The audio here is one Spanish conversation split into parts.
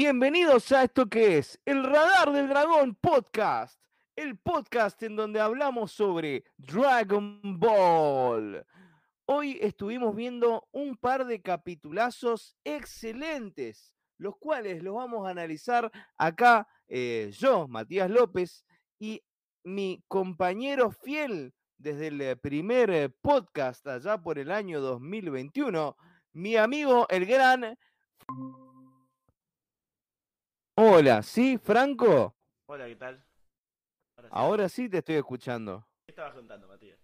Bienvenidos a esto que es el Radar del Dragón Podcast, el podcast en donde hablamos sobre Dragon Ball. Hoy estuvimos viendo un par de capitulazos excelentes, los cuales los vamos a analizar acá eh, yo, Matías López, y mi compañero fiel desde el eh, primer eh, podcast allá por el año 2021, mi amigo el gran... Hola, ¿sí, Franco? Hola, ¿qué tal? Ahora sí, Ahora sí te estoy escuchando. ¿Qué estabas contando, Matías?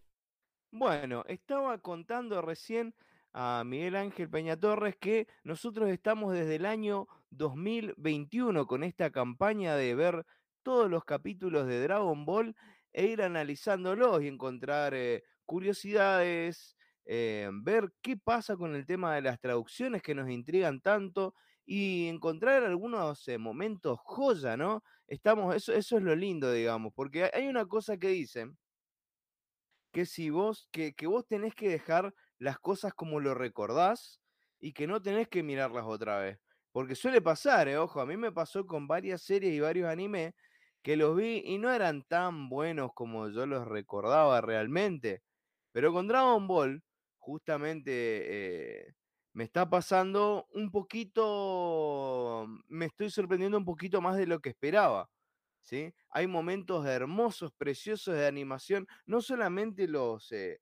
Bueno, estaba contando recién a Miguel Ángel Peña Torres que nosotros estamos desde el año 2021 con esta campaña de ver todos los capítulos de Dragon Ball e ir analizándolos y encontrar eh, curiosidades, eh, ver qué pasa con el tema de las traducciones que nos intrigan tanto y encontrar algunos eh, momentos joya, ¿no? Estamos, eso, eso es lo lindo, digamos, porque hay una cosa que dicen, que si vos, que, que vos tenés que dejar las cosas como lo recordás y que no tenés que mirarlas otra vez. Porque suele pasar, eh, ojo, a mí me pasó con varias series y varios animes que los vi y no eran tan buenos como yo los recordaba realmente. Pero con Dragon Ball, justamente eh, me está pasando un poquito, me estoy sorprendiendo un poquito más de lo que esperaba. ¿sí? Hay momentos hermosos, preciosos de animación, no solamente los eh,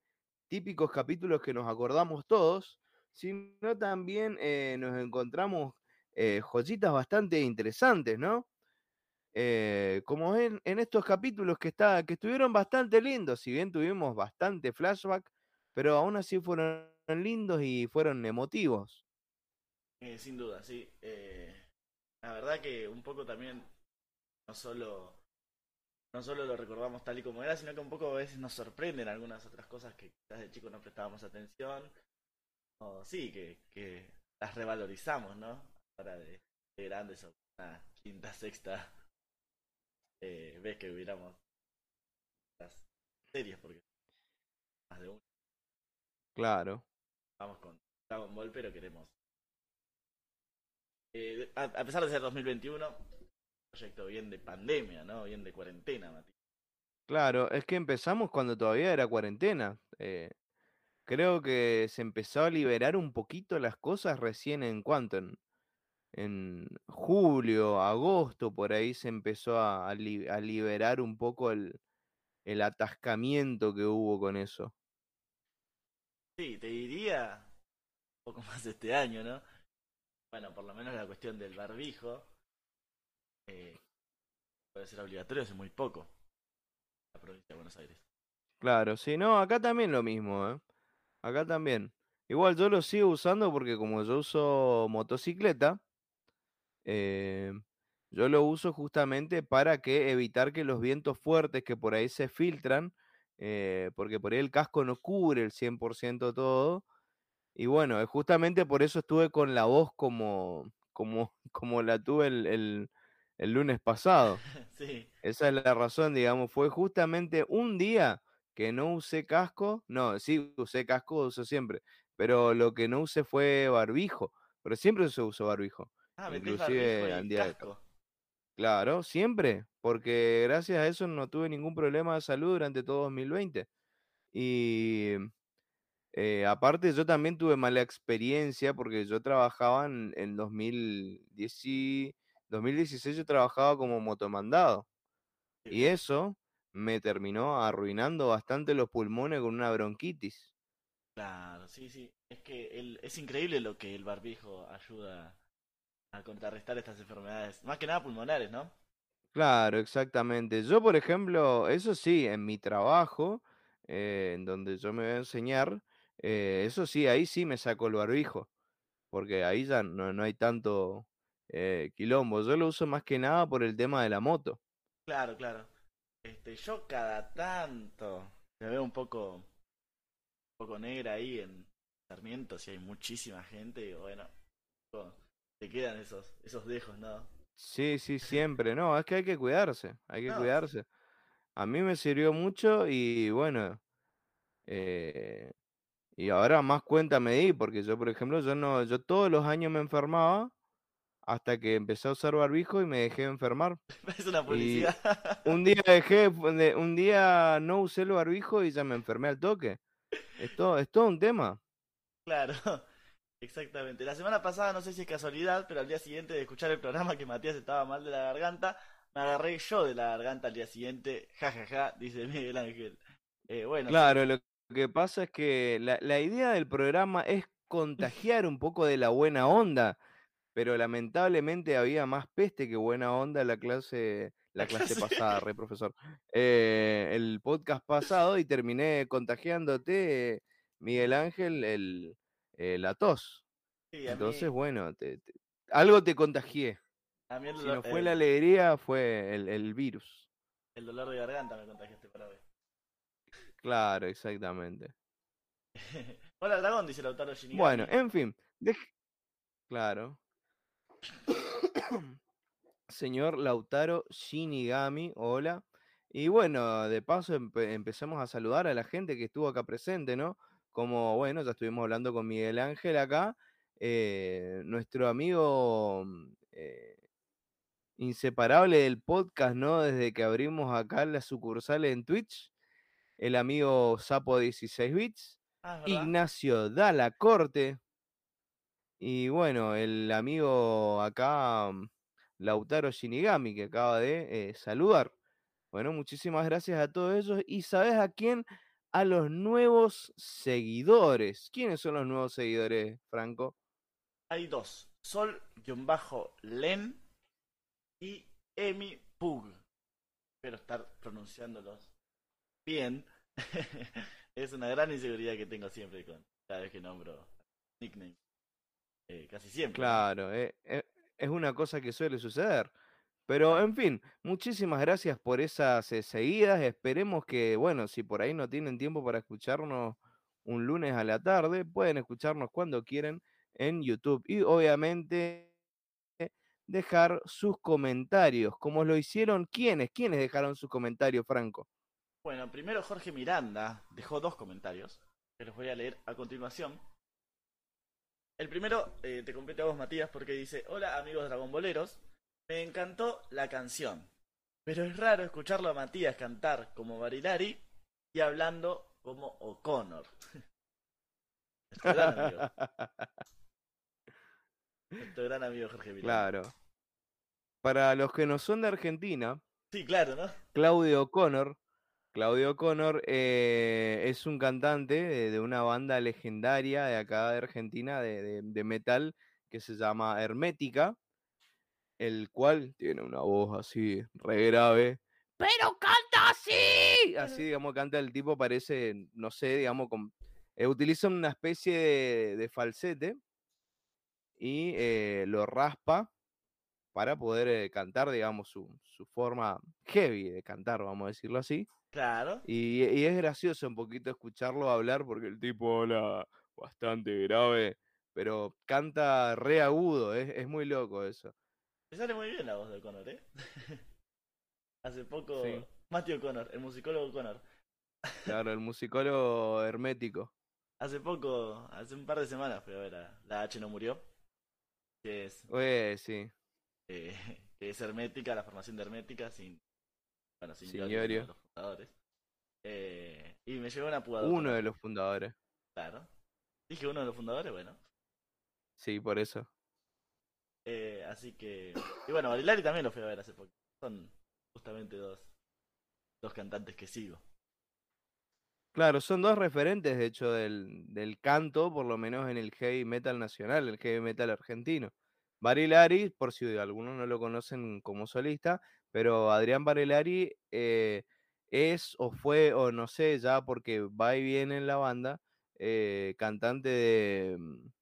típicos capítulos que nos acordamos todos, sino también eh, nos encontramos eh, joyitas bastante interesantes, ¿no? como en, en, estos capítulos que, está, que estuvieron bastante lindos, si bien tuvimos bastante flashback, pero aún así fueron lindos y fueron emotivos. Eh, sin duda, sí. Eh, la verdad que un poco también no solo no solo lo recordamos tal y como era, sino que un poco a veces nos sorprenden algunas otras cosas que quizás de chico no prestábamos atención. O sí, que, que las revalorizamos, ¿no? Ahora de, grandes o una quinta, sexta eh, vez que hubiéramos las series, porque más de uno. Claro vamos con Dragon Ball, pero queremos. Eh, a, pesar de ser 2021, proyecto bien de pandemia, ¿no? Bien de cuarentena, Mati. Claro, es que empezamos cuando todavía era cuarentena. Eh, creo que se empezó a liberar un poquito las cosas recién en cuanto en, julio, agosto, por ahí se empezó a, liberar un poco el, el atascamiento que hubo con eso. Sí, te diría un poco más este año, ¿no? Bueno, por lo menos la cuestión del barbijo eh, puede ser obligatorio hace muy poco la provincia de Buenos Aires. Claro, sí, no, acá también lo mismo, ¿eh? Acá también. Igual yo lo sigo usando porque como yo uso motocicleta, eh, yo lo uso justamente para que evitar que los vientos fuertes que por ahí se filtran eh, porque por ahí el casco no cubre el 100% todo. Y bueno, justamente por eso estuve con la voz como, como, como la tuve el, el, lunes pasado. Sí. Esa es la razón, digamos, fue justamente un día que no usé casco, no, sí usé casco, uso siempre, pero lo que no usé fue barbijo, pero siempre se usó barbijo. Ah, inclusive al día casco. Claro, siempre, porque gracias a eso no tuve ningún problema de salud durante todo 2020. Y eh, aparte yo también tuve mala experiencia porque yo trabajaba en, en 2010, 2016, yo trabajaba como motomandado. Y eso me terminó arruinando bastante los pulmones con una bronquitis. Claro, sí, sí. Es que es increíble lo que el barbijo ayuda a contrarrestar estas enfermedades, más que nada pulmonares, ¿no? Claro, exactamente. Yo, por ejemplo, eso sí, en mi trabajo, eh, en donde yo me voy a enseñar, eh, eso sí, ahí sí me saco el barbijo, porque ahí ya no, no hay tanto eh, quilombo. Yo lo uso más que nada por el tema de la moto. Claro, claro. Este, yo cada tanto me veo un poco, un poco negra ahí en Sarmiento, si hay muchísima gente, y bueno, te quedan esos, esos dejos, ¿no? Sí, sí, siempre. No, es que hay que cuidarse, hay que cuidarse. A mí me sirvió mucho y bueno, eh, y ahora más cuenta me di, porque yo, por ejemplo, yo no, yo todos los años me enfermaba hasta que empecé a usar barbijo y me dejé enfermar. Es una Y publicidad. un día dejé, de- un día no usé el barbijo y ya me enfermé al toque. Es todo, es todo un tema. Claro, exactamente. La semana pasada, no sé si es casualidad, pero al día siguiente de escuchar el programa que Matías estaba mal de la garganta, me agarré yo de la garganta al día siguiente. Ja, ja, ja, dice Miguel Ángel. Eh, bueno, Claro, lo que pasa es que la, la idea del programa es contagiar un poco de la buena onda, pero lamentablemente había más peste que buena onda en la clase, la la clase clase. pasada, re profesor. Eh, el podcast pasado y terminé contagiándote, Miguel Ángel, el, eh, la tos. Sí, Entonces, mí, bueno, te- te- algo te contagié. a mí el Si no fue el- la alegría, fue el, el virus. el dolor de garganta me contagiaste para hoy. Claro, exactamente. Hola, dragón, dice Lautaro Shinigami. Bueno, en fin, dej- claro. Señor Lautaro Shinigami, hola. Y bueno, de paso empe- empezamos a saludar a la gente que estuvo acá presente, ¿no? Como, bueno, ya estuvimos hablando con Miguel Ángel acá, eh, nuestro amigo mm, eh, inseparable del podcast, ¿no? Desde que abrimos acá las sucursales en Twitch, el amigo Sapo 16 bits, Ah. Ignacio Dala Corte, y bueno, el amigo acá, mm, Lautaro Shinigami, que acaba de eh, saludar. Bueno, muchísimas gracias a todos ellos. ¿Y sabes a quién? A los nuevos seguidores. ¿Quiénes son los nuevos seguidores, Franco? Hay dos. Sol-Len y Emi Pug. Espero estar pronunciándolos bien. es una gran inseguridad que tengo siempre con cada vez que nombro nickname. Eh, casi siempre. Claro, eh, eh, es una cosa que suele suceder. Pero en fin, muchísimas gracias por esas eh, seguidas. Esperemos que, bueno, si por ahí no tienen tiempo para escucharnos un lunes a la tarde, pueden escucharnos cuando quieren en YouTube. Y obviamente dejar sus comentarios, como lo hicieron quienes, quienes dejaron sus comentarios, Franco. Bueno, primero Jorge Miranda dejó dos comentarios, que los voy a leer a continuación. El primero eh, te compete a vos, Matías, porque dice, hola amigos dragonboleros, me encantó la canción, pero es raro escucharlo a Matías cantar como Barilari y hablando como O'Connor. Nuestro gran amigo, nuestro gran amigo Jorge Miranda. Claro. Para los que no son de Argentina, Sí, claro, ¿no? Claudio O'Connor. Claudio O'Connor eh, es un cantante de, de una banda legendaria de acá de Argentina de, de- de metal que se llama Hermética, el cual tiene una voz así re grave, pero canta así. Así, digamos, canta el tipo, parece, no sé, digamos, con, eh, utiliza una especie de, de falsete y eh, lo raspa para poder eh, cantar, digamos, su, su forma heavy de cantar, vamos a decirlo así. Claro. Y, y es gracioso un poquito escucharlo hablar porque el tipo habla bastante grave, pero canta re agudo, es, es muy loco eso. Me sale muy bien la voz de O'Connor, ¿eh? Hace poco, Sí. Matthew O'Connor, el musicólogo O'Connor. Claro, el musicólogo hermético. Hace poco, hace un par de semanas fui a ver a La H no murió. Que es, Oye, sí, eh, que es hermética, la formación de hermética, sin. Bueno, sin Iorio. los fundadores. Eh, y me llevó una pugadura. uno de los fundadores. Claro. Dije uno de los fundadores, bueno. Sí, por eso. Eh, así que. Y bueno, Barilari también lo fui a ver hace poco. Son justamente dos, dos cantantes que sigo. Claro, son dos referentes, de hecho, del, del canto, por lo menos en el heavy metal nacional, el heavy metal argentino. Barilari, por si algunos no lo conocen como solista, pero Adrián Barilari eh, es o fue, o no sé, ya porque va y viene en la banda, eh, cantante de,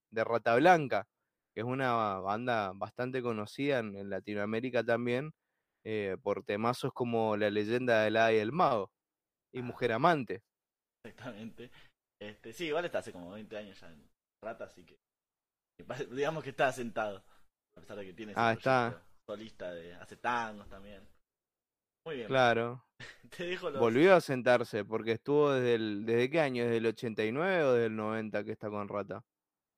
de Rata Blanca, que es una banda bastante conocida en, en Latinoamérica también, eh, por temazos como La leyenda del Hada y el Mago y Ah. Mujer Amante. Exactamente. Este, sí, igual está hace como 20 años ya en Rata, así que, digamos que está sentado. A pesar de que tiene Ah, está. solista de hace tangos también. Muy bien. Claro, Te dejo los volvió a sentarse porque estuvo desde el, ¿desde qué año? ¿Desde el 89 o desde el 90 que está con Rata?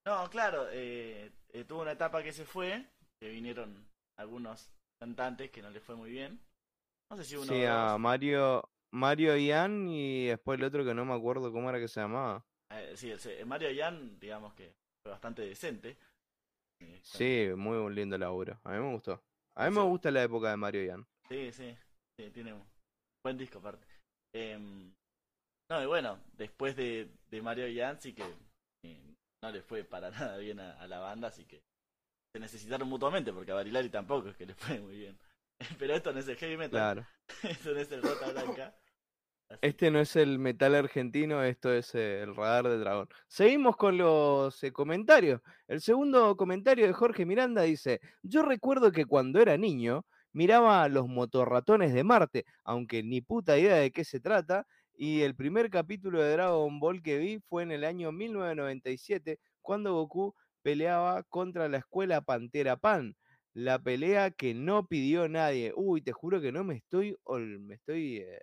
No, claro, eh, eh, tuvo una etapa que se fue, que vinieron algunos cantantes que no les fue muy bien. No sé si uno Sí, a. Mario, Mario Ian y después el otro que no me acuerdo cómo era que se llamaba. Eh, sí, el, el Mario Yan, digamos que fue bastante decente. Eh, Sí, muy lindo laburo. A mí me gustó. A mí me gusta la época de Mario Ian. Sí, sí, sí, tiene un buen disco aparte. Em, no, y bueno, después de, de Mario Yan sí que eh, no le fue para nada bien a, a la banda, así que se necesitaron mutuamente, porque a Barilari tampoco es que le fue muy bien. Pero esto no es el heavy metal, Claro. esto no es el Rota Blanca. así Este no es el metal argentino, esto es eh, el radar del dragón. Seguimos con los eh, comentarios. El segundo comentario de Jorge Miranda dice, yo recuerdo que cuando era niño miraba a los motorratones de Marte, aunque ni puta idea de qué se trata, y el primer capítulo de Dragon Ball que vi fue en el año 1997, cuando Goku peleaba contra la escuela Pantera Pan. La pelea que no pidió nadie. Uy, te juro que no me estoy, me estoy eh,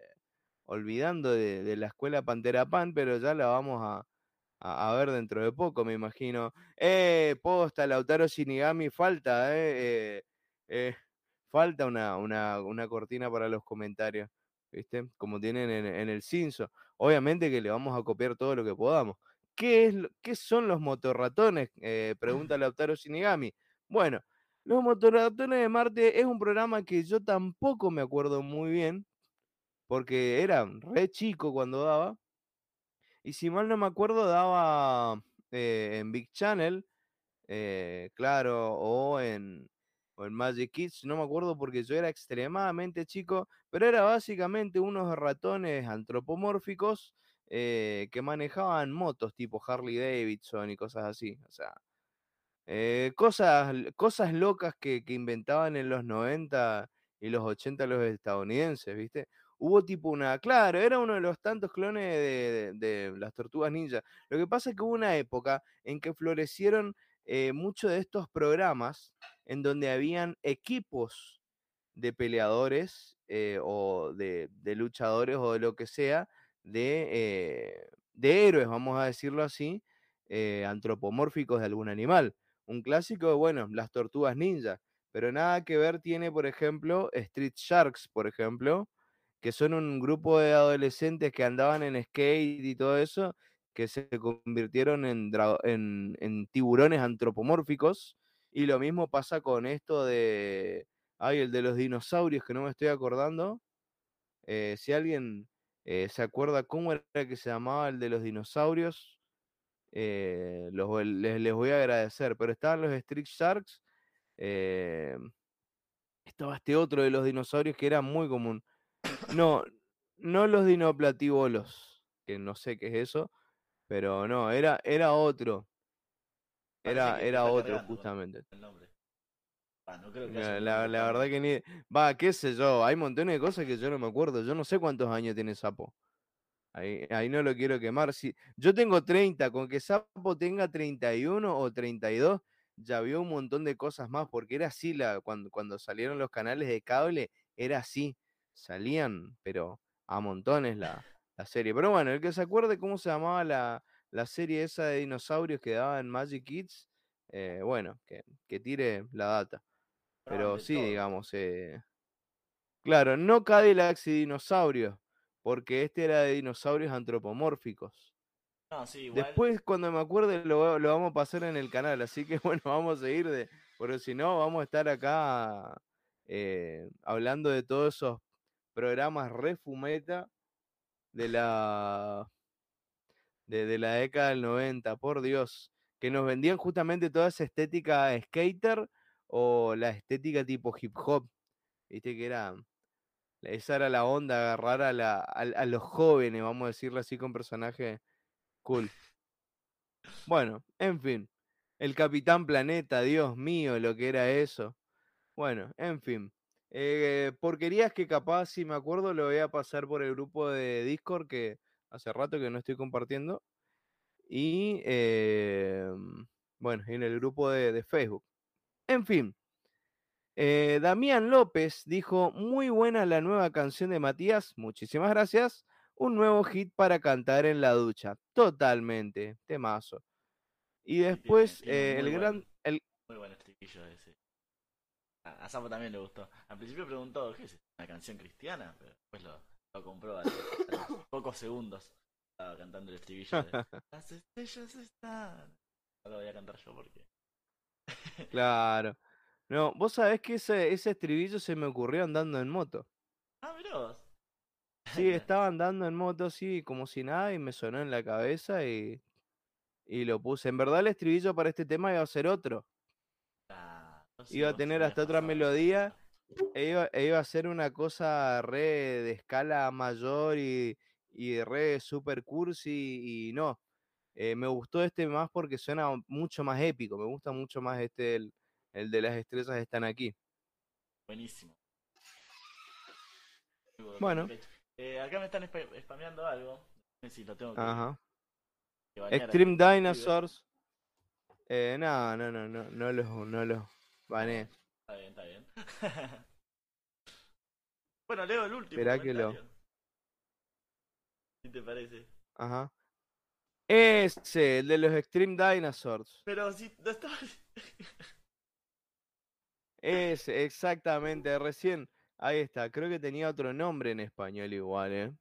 olvidando de, la escuela Pantera Pan, pero ya la vamos a, a, a ver dentro de poco, me imagino. Eh, posta, Lautaro Shinigami, falta, eh, eh, eh, falta una, una, una cortina para los comentarios, ¿viste? Como tienen en, en el Cinso. Obviamente que le vamos a copiar todo lo que podamos. ¿Qué, es, qué son los motorratones? Eh, pregunta Lautaro Shinigami. Bueno, los motorratones de Marte es un programa que yo tampoco me acuerdo muy bien, porque era re chico cuando daba. Y si mal no me acuerdo, daba eh, en Big Channel, eh, claro, o en, o en Magic Kids, no me acuerdo porque yo era extremadamente chico, pero era básicamente unos ratones antropomórficos eh, que manejaban motos tipo Harley Davidson y cosas así. O sea, eh, cosas, cosas locas que, que inventaban en los 90 y los 80 los estadounidenses, ¿viste? Hubo tipo una, claro, era uno de los tantos clones de, de- de las tortugas ninja. Lo que pasa es que hubo una época en que florecieron eh, muchos de estos programas en donde habían equipos de peleadores eh, o de, de luchadores o de lo que sea, de, eh, de héroes, vamos a decirlo así, antropomórficos de algún animal. Un clásico, bueno, las tortugas ninja, pero nada que ver tiene, por ejemplo, Street Sharks, por ejemplo, que son un grupo de adolescentes que andaban en skate y todo eso, que se convirtieron en, en, tiburones antropomórficos. Y lo mismo pasa con esto de, ay, el de los dinosaurios, que no me estoy acordando. Eh, si alguien eh, se acuerda cómo era que se llamaba el de los dinosaurios, eh, les, les voy a agradecer. Pero estaban los Street Sharks. estaba este otro de los dinosaurios que era muy común. No, no los dinoplatibolos, que no sé qué es eso, pero no, era, era otro. Era, era otro, cargando justamente. el nombre. Ah, no creo que La, la- verdad que ni. Va, qué sé yo, hay montones de cosas que yo no me acuerdo. Yo no sé cuántos años tiene Sapo. Ahí, ahí no lo quiero quemar. Si, yo tengo 30, con que Sapo tenga 31 o 32, ya vio un montón de cosas más, porque era así la, cuando, cuando salieron los canales de cable, era así. Salían, pero a montones la, la serie. Pero bueno, el que se acuerde cómo se llamaba la, la serie esa de dinosaurios que daba en Magic Kids, eh, bueno, que, que tire la data. Hablaban Pero sí, todo. digamos, eh, claro, no Cadillacs y dinosaurios, porque este era de dinosaurios antropomórficos. No, sí, igual. Después, cuando me acuerde, lo, lo vamos a pasar en el canal, así que bueno, vamos a seguir de, porque si no, vamos a estar acá eh, hablando de todos esos programas re fumeta de la, de, la década del 90, por Dios, que nos vendían justamente toda esa estética skater o la estética tipo hip hop, viste que era, esa era la onda, agarrar a, la, a, a los jóvenes, vamos a decirlo así, con personajes cool. Bueno, en fin, el Capitán Planeta, Dios mío, lo que era eso. Bueno, en fin. Eh, porquerías que capaz, si me acuerdo, lo voy a pasar por el grupo de Discord que hace rato que no estoy compartiendo. Y eh, bueno, en el grupo de, de Facebook. En fin. eh, Damián López dijo, muy buena la nueva canción de Matías, muchísimas gracias. Un nuevo hit para cantar en la ducha. Totalmente, temazo. Y después tiene eh, el gran, el, Muy buen estribillo ese. A, a Sapo también le gustó. Al principio preguntó, ¿qué es? ¿Una canción cristiana? Pero después lo, lo compró a los, a los pocos segundos. Estaba cantando el estribillo de Las estrellas están. No lo voy a cantar yo porque. Claro. No, vos sabés que ese, ese estribillo se me ocurrió andando en moto. Ah, mirá vos. Sí, estaba andando en moto así como si nada y me sonó en la cabeza y, y lo puse. En verdad el estribillo para este tema iba a ser otro. Iba a tener hasta otra melodía e iba, e iba a ser una cosa re de escala mayor y, y re super cursi y no. Eh, me gustó este más porque suena mucho más épico. Me gusta mucho más este, el, el de las estrellas están aquí. Buenísimo. Bueno. Eh, acá me están spa- spameando algo. No sé si lo tengo que, ajá. que Extreme. Dinosaurs. Eh, no, no, no, no, no los, no los baneé. Está bien, está bien. bueno, leo el último. Que lo-. ¿Qué te parece? Ajá. Ese, el de los Extreme Dinosaurs. Pero si no estaba. Ese, exactamente, recién. Ahí está, creo que tenía otro nombre en español igual, ¿eh?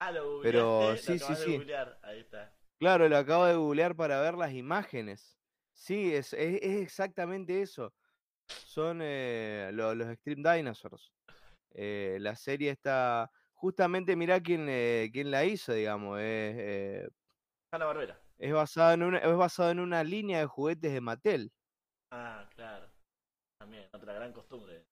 ah, lo googleaste. Pero lo sí, sí, de sí. googlear. Ahí está. Claro, lo acabo de googlear para ver las imágenes. Sí, es, es, es exactamente eso. Son eh, lo- los Extreme Dinosaurs. Eh, la serie está. Justamente, mirá quién, eh, quién la hizo, digamos. Es, eh, Barbera. es, basado en una, es basado en una línea de juguetes de Mattel. Ah, claro. También, otra gran costumbre.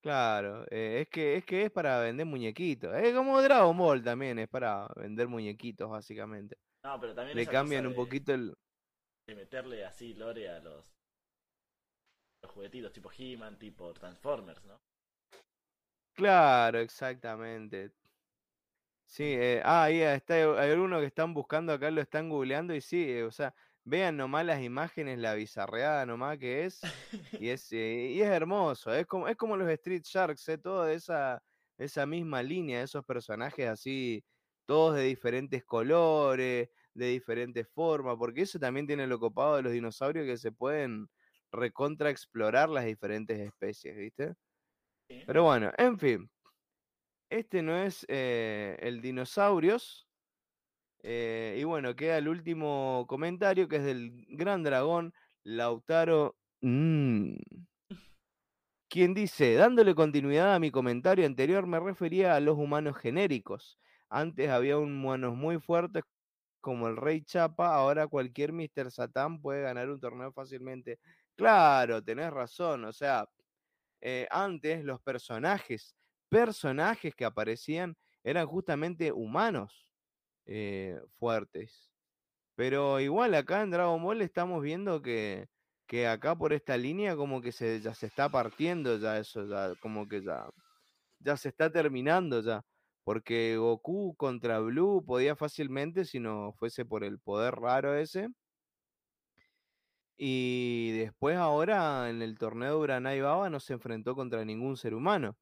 Claro, eh, es que es que es para vender muñequitos. Es como Dragon Ball también, es para vender muñequitos, básicamente. No, pero también Le cambian un de, poquito el. de meterle así lore a los, los juguetitos tipo He-Man, tipo Transformers, ¿no? Claro, exactamente. Sí, eh, ah, ahí está, hay algunos que están buscando acá, lo están googleando y sí, eh, o sea, vean nomás las imágenes, la bizarreada nomás que es, y es, eh, y es hermoso, es como, es como los Street Sharks, eh, todo de esa, esa misma línea, esos personajes así, todos de diferentes colores, de diferentes formas, porque eso también tiene lo copado de los dinosaurios que se pueden recontra explorar las diferentes especies, ¿viste? Sí. Pero bueno, en fin. Este no es eh, el dinosaurios. eh, y bueno, queda el último comentario que es del gran dragón Lautaro. quien dice, dándole continuidad a mi comentario anterior, me refería a los humanos genéricos. Antes había humanos muy fuertes como el Rey Chapa, ahora cualquier Mr. Satán puede ganar un torneo fácilmente. Claro, tenés razón. O sea, eh, antes los personajes, personajes que aparecían eran justamente humanos eh, fuertes. Pero igual acá en Dragon Ball estamos viendo que, que acá por esta línea como que se, ya se está partiendo ya eso, ya como que ya, ya se está terminando ya. Porque Goku contra Blue podía fácilmente si no fuese por el poder raro ese. Y después ahora en el torneo de Uranai Baba no se enfrentó contra ningún ser humano.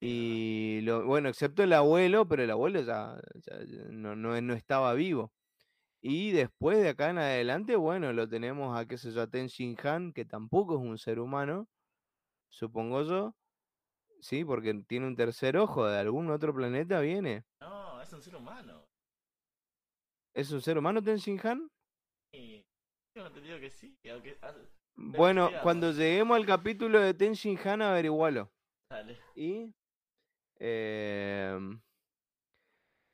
Y lo, bueno, excepto el abuelo, pero el abuelo ya, no, no, no estaba vivo. Y después de acá en adelante, bueno, lo tenemos a qué sé yo, a Ten Shin Han, que tampoco es un ser humano, supongo yo. Sí, porque tiene un tercer ojo, de algún otro planeta viene. No, es un ser humano. ¿Es un ser humano Ten Shin Han? Y tengo entendido que sí. Aunque, ah, Bueno, cuando lleguemos al capítulo de Ten Shin Han, averigualo. dale. Y. em,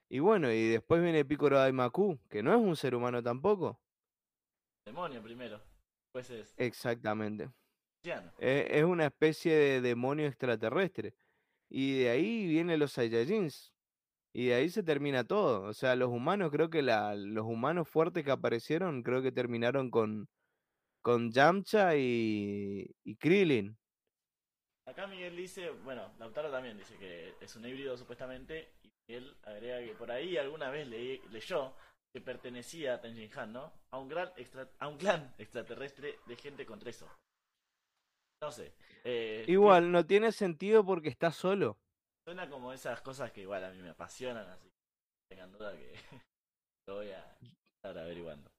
y bueno, y después viene Picoro Daimaku, que no es un ser humano tampoco. Demonio primero. Después es Exactamente. Eh, es una especie de demonio extraterrestre. Y de ahí vienen los Saiyajins. Y de ahí se termina todo. O sea, los humanos, creo que la, los humanos fuertes que aparecieron, creo que terminaron con, con Yamcha y, y Krillin. Acá Miguel dice, bueno, Lautaro también dice que es un híbrido supuestamente, y Miguel agrega que por ahí alguna vez leí- leyó que pertenecía a Tenjin Han, ¿no? A un gran extra, a un clan extraterrestre de gente con tres ojos. No sé. eh, que Igual, no tiene sentido porque está solo. Suena como esas cosas que igual a mí me apasionan, así que tengan duda que lo voy a estar averiguando.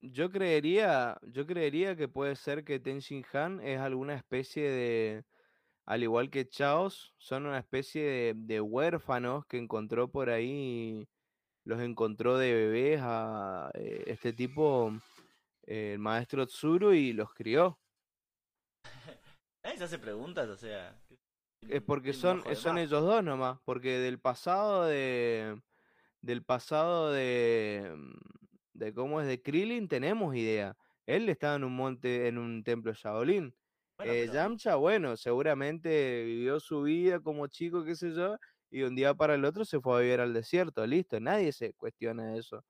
Yo creería, yo creería que puede ser que Tenshin Han es alguna especie de, al igual que Chaos, son una especie de, de huérfanos que encontró por ahí, los encontró de bebés a eh, este tipo, eh, el maestro Tsuru, y los crió. Nadie se hace preguntas, o sea. Es porque son, son ellos dos nomás, porque del pasado de, del pasado de, mm, de cómo es de Krillin tenemos idea. Él estaba en un monte, en un templo Shaolin. Bueno, Eh, pero. Yamcha, bueno, seguramente vivió su vida como chico, qué sé yo, y de un día para el otro se fue a vivir al desierto, listo, nadie se cuestiona eso.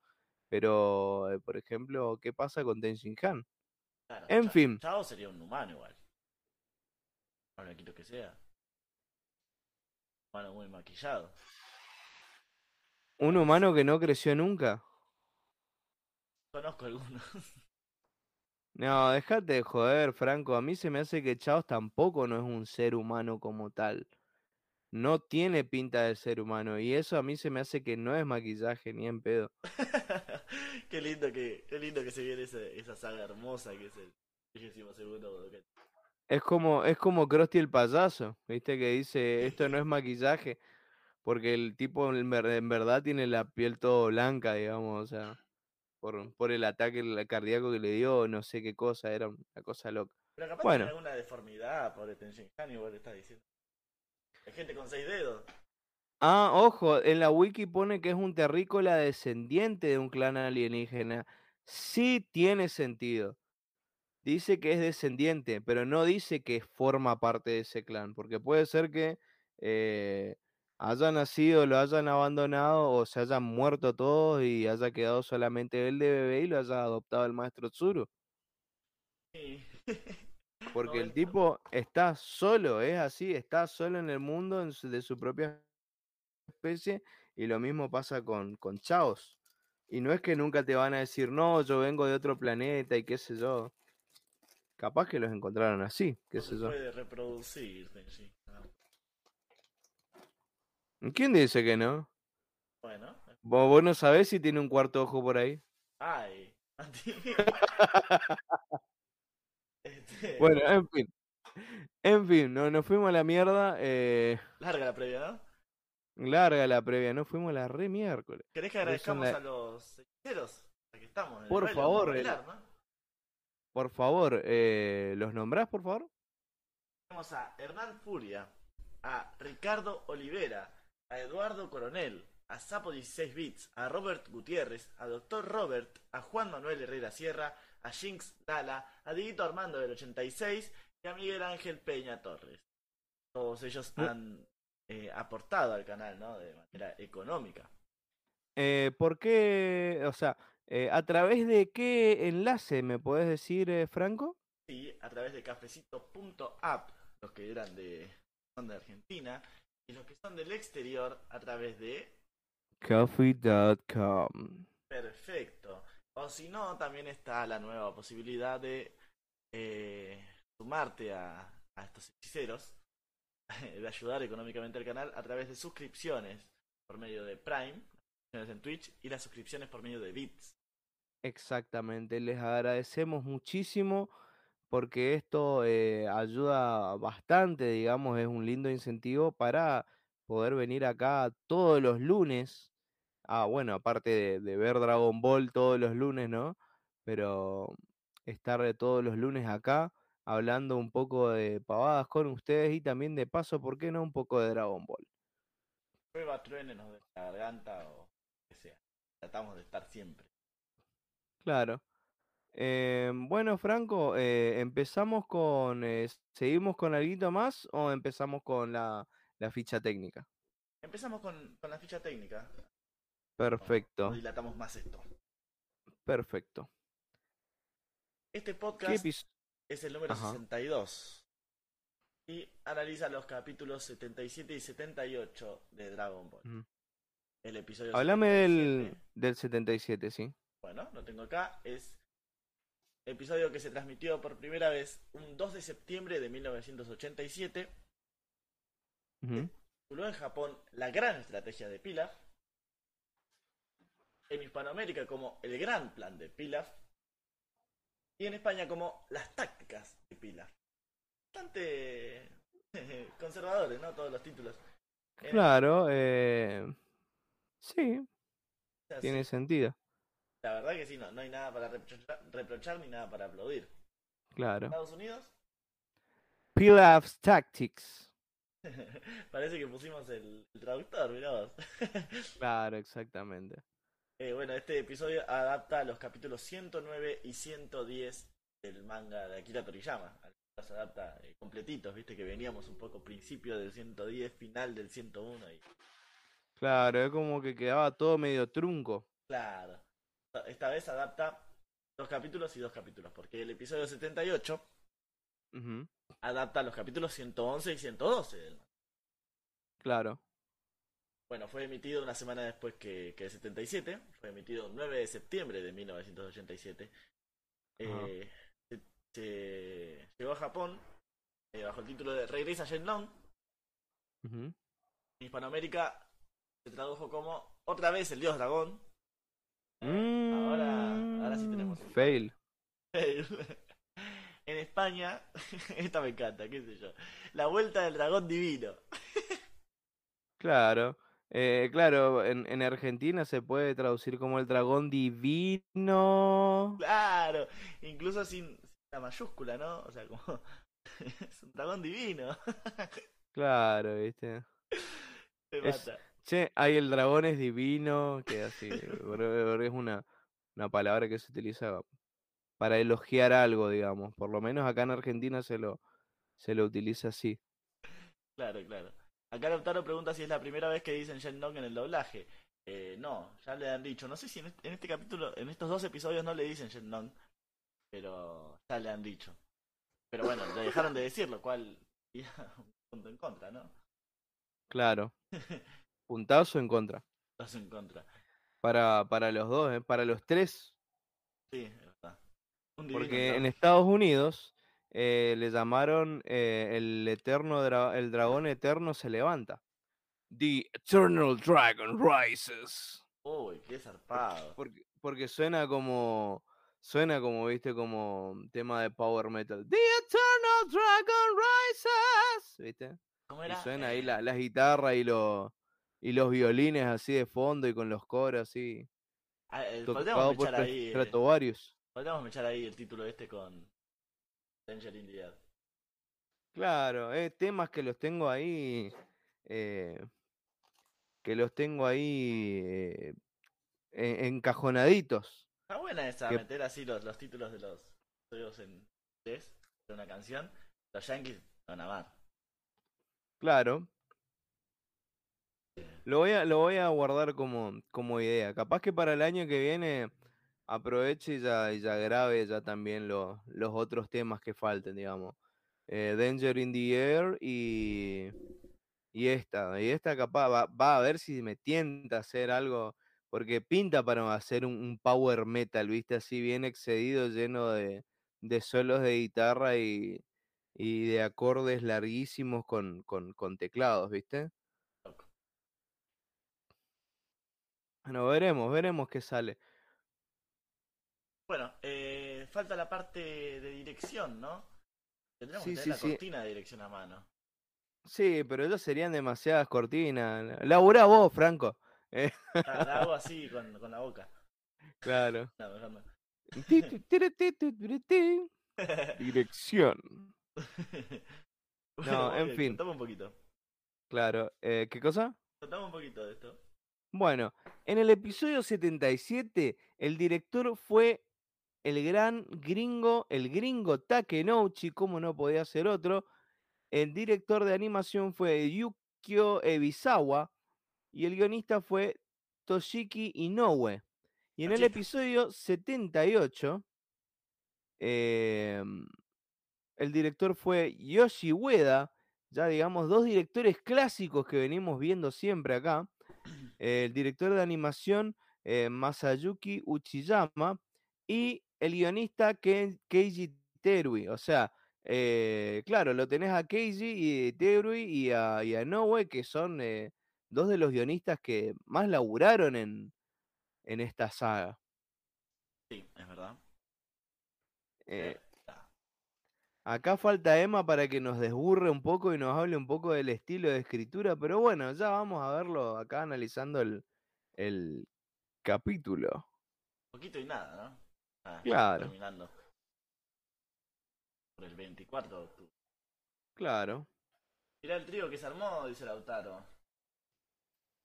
Pero, eh, por ejemplo, ¿qué pasa con Tenshin Han? Claro, En fin, Chao sería un humano igual. No le quiero que sea. Humano muy maquillado. un humano que no creció nunca. Conozco algunos. No, déjate de joder, Franco. A mí se me hace que Chaos tampoco no es un ser humano como tal. No tiene pinta de ser humano. Y eso a mí se me hace que no es maquillaje ni en pedo. qué lindo que, qué lindo que se viene esa, esa saga hermosa que es el 32 segundo. Es como, es como Krusty el payaso, ¿viste? Que dice, esto no es maquillaje. Porque el tipo en, ver- en verdad tiene la piel todo blanca, digamos. O sea, por, por el ataque cardíaco que le dio, no sé qué cosa, era una cosa loca. Pero capaz tiene Bueno, alguna deformidad por Tenshin Han y vos le estás diciendo. Hay gente con seis dedos. Ah, ojo, en la wiki pone que es un terrícola descendiente de un clan alienígena. Sí tiene sentido. Dice que es descendiente, pero no dice que forma parte de ese clan, porque puede ser que eh, haya nacido, lo hayan abandonado o se hayan muerto todos y haya quedado solamente él de bebé y lo haya adoptado el maestro Tsuru. Sí. Porque el 90. tipo está solo, es así, está solo en el mundo en su- de su propia especie y lo mismo pasa con, con Chaos. Y no es que nunca te van a decir, no, yo vengo de otro planeta y qué sé yo. Capaz que los encontraron así, qué No sé se yo. puede reproducir. ¿Quién dice que no? Bueno. ¿Vos, vos no sabés si tiene un cuarto ojo por ahí? Ay. Este, Bueno, en fin. En fin, no, nos fuimos a la mierda. eh, larga la previa, ¿no? larga la previa, nos fuimos a la re miércoles. ¿Querés que agradezcamos la- a los hechiceros? Aquí estamos. En el Por baile, favor, bailar, ¿no? Por favor, eh, ¿los nombrás, por favor? Tenemos a Hernán Furia, a Ricardo Olivera, a Eduardo Coronel, a Sapo 16 Bits, a Robert Gutiérrez, a Dr. Robert, a Juan Manuel Herrera Sierra, a Jinx Dala, a Dieguito Armando del 86 y a Miguel Ángel Peña Torres. Todos ellos han eh, aportado al canal, ¿no? De manera económica. Eh, ¿por qué? O sea, eh, ¿a través de qué enlace me puedes decir, eh, Franco? Y a través de cafecito.app, los que eran de, son de Argentina, y los que son del exterior a través de Coffee.com. Perfecto. O si no, también está la nueva posibilidad de eh, sumarte a, a estos hechiceros, de ayudar económicamente al canal a través de suscripciones por medio de Prime, suscripciones en Twitch, y las suscripciones por medio de Bits. Exactamente, les agradecemos muchísimo porque esto eh, ayuda bastante, digamos, es un lindo incentivo para poder venir acá todos los lunes. Ah, bueno, aparte de, ver Dragon Ball todos los lunes, ¿no? Pero estar todos los lunes acá hablando un poco de pavadas con ustedes y también de paso, ¿por qué no? Un poco de Dragon Ball. Prueba truénenos de la garganta o que sea. Tratamos de estar siempre. Claro. Eh, bueno, Franco, eh, ¿empezamos con, eh, seguimos con algo más o empezamos con la, la ficha técnica? Empezamos con, con la ficha técnica. No Perfecto, dilatamos más esto. perfecto. Este ¿Qué podcast es el número Ajá. 62 y analiza los capítulos 77 y 78 de Dragon Ball. El episodio Háblame del, 77, del 77, sí. Bueno, lo tengo acá, es episodio que se transmitió por primera vez un 2 de septiembre de 1987. Ujú. Tituló en Japón La Gran Estrategia de Pilaf. En Hispanoamérica como El Gran Plan de Pilaf. Y en España como Las tácticas de Pilar. Bastante conservadores, ¿no? Todos los títulos. Claro, eh, sí, tiene sentido, La verdad que sí, no, no hay nada para reprochar, reprochar ni nada para aplaudir. claro. Estados Unidos, Pilaf's Tactics. parece que pusimos el, el traductor, mirá vos. Claro, exactamente. Eh, bueno, este episodio adapta los capítulos 109 y 110 del manga de Akira Toriyama. Los adapta eh, completitos, viste que veníamos un poco principio del 110, final del 101 y Claro, es como que quedaba todo medio trunco. claro. Esta vez adapta dos capítulos y dos capítulos, porque el episodio 78 Ujú, adapta los capítulos 111 y 112 del manga. Claro. Bueno, fue emitido una semana después que, que el 77, fue emitido el 9 de septiembre de 1987. Eh, se, se llegó a Japón eh, bajo el título de Regresa Shenlong. ujú. En Hispanoamérica se tradujo como Otra vez el dios dragón. Eh, ahora, ahora sí tenemos Mm, un Fail. en España, esta me encanta, qué sé yo. La vuelta del dragón divino. Claro. Eh, claro, en, en Argentina se puede traducir como el dragón divino. Claro, incluso sin la mayúscula, ¿no? O sea, como es un dragón divino. Claro, ¿viste? Me Es- mata. Che, hay el dragón es divino, que así, es una, una palabra que se utiliza para elogiar algo, digamos. Por lo menos acá en Argentina se lo, se lo utiliza así. Claro, claro. Acá Lautaro pregunta si es la primera vez que dicen Shenlong en el doblaje. Eh, no, ya le han dicho. No sé si en este, en este capítulo, en estos dos episodios no le dicen Shenlong, pero ya le han dicho. Pero bueno, le dejaron de decir, lo cual un punto en contra, ¿no? Claro. Puntazo en contra. Dos en contra. Para, para los dos, ¿eh? Para los tres. Sí, es verdad. Un Porque en Estados Unidos eh, le llamaron eh, el eterno dra- el dragón eterno se levanta. The Eternal Dragon Rises. Uy, qué zarpado. Porque, porque suena como. Suena como, viste, como tema de power metal. The Eternal Dragon Rises. ¿Viste? ¿Cómo Y suena ahí Eh, la, la guitarra y los y los violines así de fondo y con los coros así. ah, eh, por echar ahí. eh, Stratovarius. Echar ahí el título este con Danger in the Air. Claro, eh, temas que los tengo ahí. eh, que los tengo ahí eh, en- encajonaditos. Está buena esa, Que- meter así los, los títulos de los episodios en de una canción. Los yankees van a amar. Claro. Lo voy a, lo voy a guardar como, como idea. Capaz que para el año que viene aproveche y ya, y ya grabe ya también los, los otros temas que falten, digamos. Eh, Danger in the Air y, y esta. Y esta capaz va, va a ver si me tienta hacer algo. Porque pinta para hacer un, un power metal, ¿viste? Así bien excedido, lleno de, de solos de guitarra y, y de acordes larguísimos con, con, con teclados, ¿viste? Loco. Bueno, veremos, veremos qué sale. Bueno, eh, falta la parte de dirección, ¿no? Tendríamos Sí, que tener sí, la sí. cortina de dirección a mano. Sí, pero ellos serían demasiadas cortinas. Laburá vos, Franco. Eh, La, la hago así con, con la boca. claro. No, no. Dirección. No, en fin. Contame un poquito. Claro. eh, ¿Qué cosa? Contame un poquito de esto. Bueno, en el episodio 77, el director fue el gran gringo, el gringo Takenouchi, como no podía ser otro. El director de animación fue Yukio Ebisawa y el guionista fue Toshiki Inoue. Y en el episodio 78, em, el director fue Yoshi Ueda, ya digamos dos directores clásicos que venimos viendo siempre acá. El director de animación eh, Masayuki Uchiyama y el guionista Ken- Keiji Terui. O sea, eh, claro, lo tenés a Keiji y Terui y a, y a Noe, que son eh, dos de los guionistas que más laburaron en, en esta saga. Sí, es verdad. Eh, acá falta Emma para que nos desburre un poco y nos hable un poco del estilo de escritura, pero bueno, ya vamos a verlo acá analizando el, el capítulo. Poquito y nada, ¿no? Ah, Claro. Terminando. Por el 24 de octubre. Claro. Mirá el trío que se armó, dice Lautaro.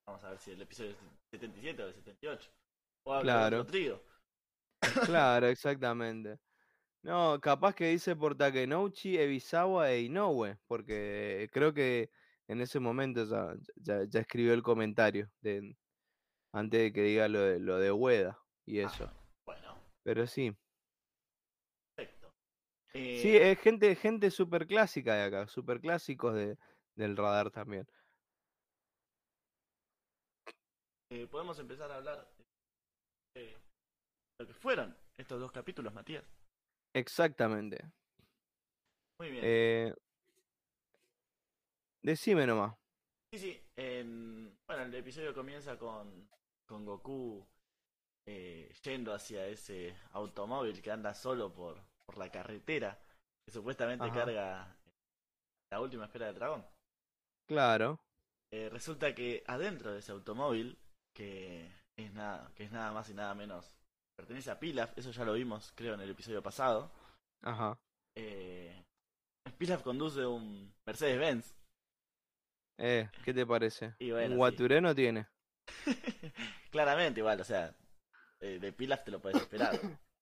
Vamos a ver si el episodio es 77 o el 78. O Claro. otro trío. Claro, exactamente. No, capaz que dice por Takenouchi, Ebisawa e Inoue, porque creo que en ese momento ya, ya, ya escribió el comentario de, antes de que diga lo de, lo de Ueda y eso. Ah, bueno, Pero sí. perfecto. Sí, Eh, es gente, gente súper clásica de acá, súper clásicos de, del radar también. eh, podemos empezar a hablar de lo que fueron estos dos capítulos, Matías. Exactamente. Muy bien. Eh, decime nomás. Sí, sí. en- bueno, el episodio comienza con, con Goku eh, yendo hacia ese automóvil que anda solo por, por la carretera, que supuestamente Ajá. carga la última esfera del dragón. Claro. Eh, resulta que adentro de ese automóvil, que es nada, que es nada más y nada menos, pertenece a Pilaf, eso ya lo vimos, creo, en el episodio pasado. Ajá. Eh, Pilaf conduce un Mercedes-Benz. Eh, ¿qué te parece? Y bueno, Un sí. guatureno tiene. Claramente, igual, o sea, eh, de Pilaf te lo puedes esperar.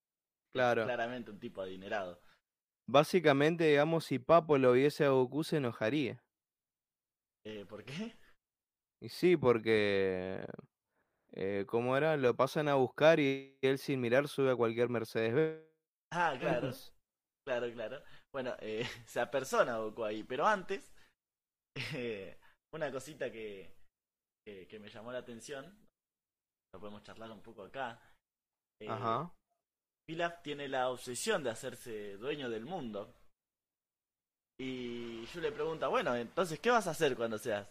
Claro. Claramente un tipo adinerado. Básicamente, digamos, si Papo lo viese a Goku se enojaría. Eh, ¿Por qué? Y sí, porque... Eh, ¿cómo era? Lo pasan a buscar y él sin mirar sube a cualquier Mercedes Ah, claro, claro, claro. Bueno, eh, se apersona Goku ahí, pero antes, eh, una cosita que, que, que me llamó la atención, lo podemos charlar un poco acá. eh, Ajá. Pilaf tiene la obsesión de hacerse dueño del mundo. Y yo le pregunto, bueno, entonces, ¿qué vas a hacer cuando seas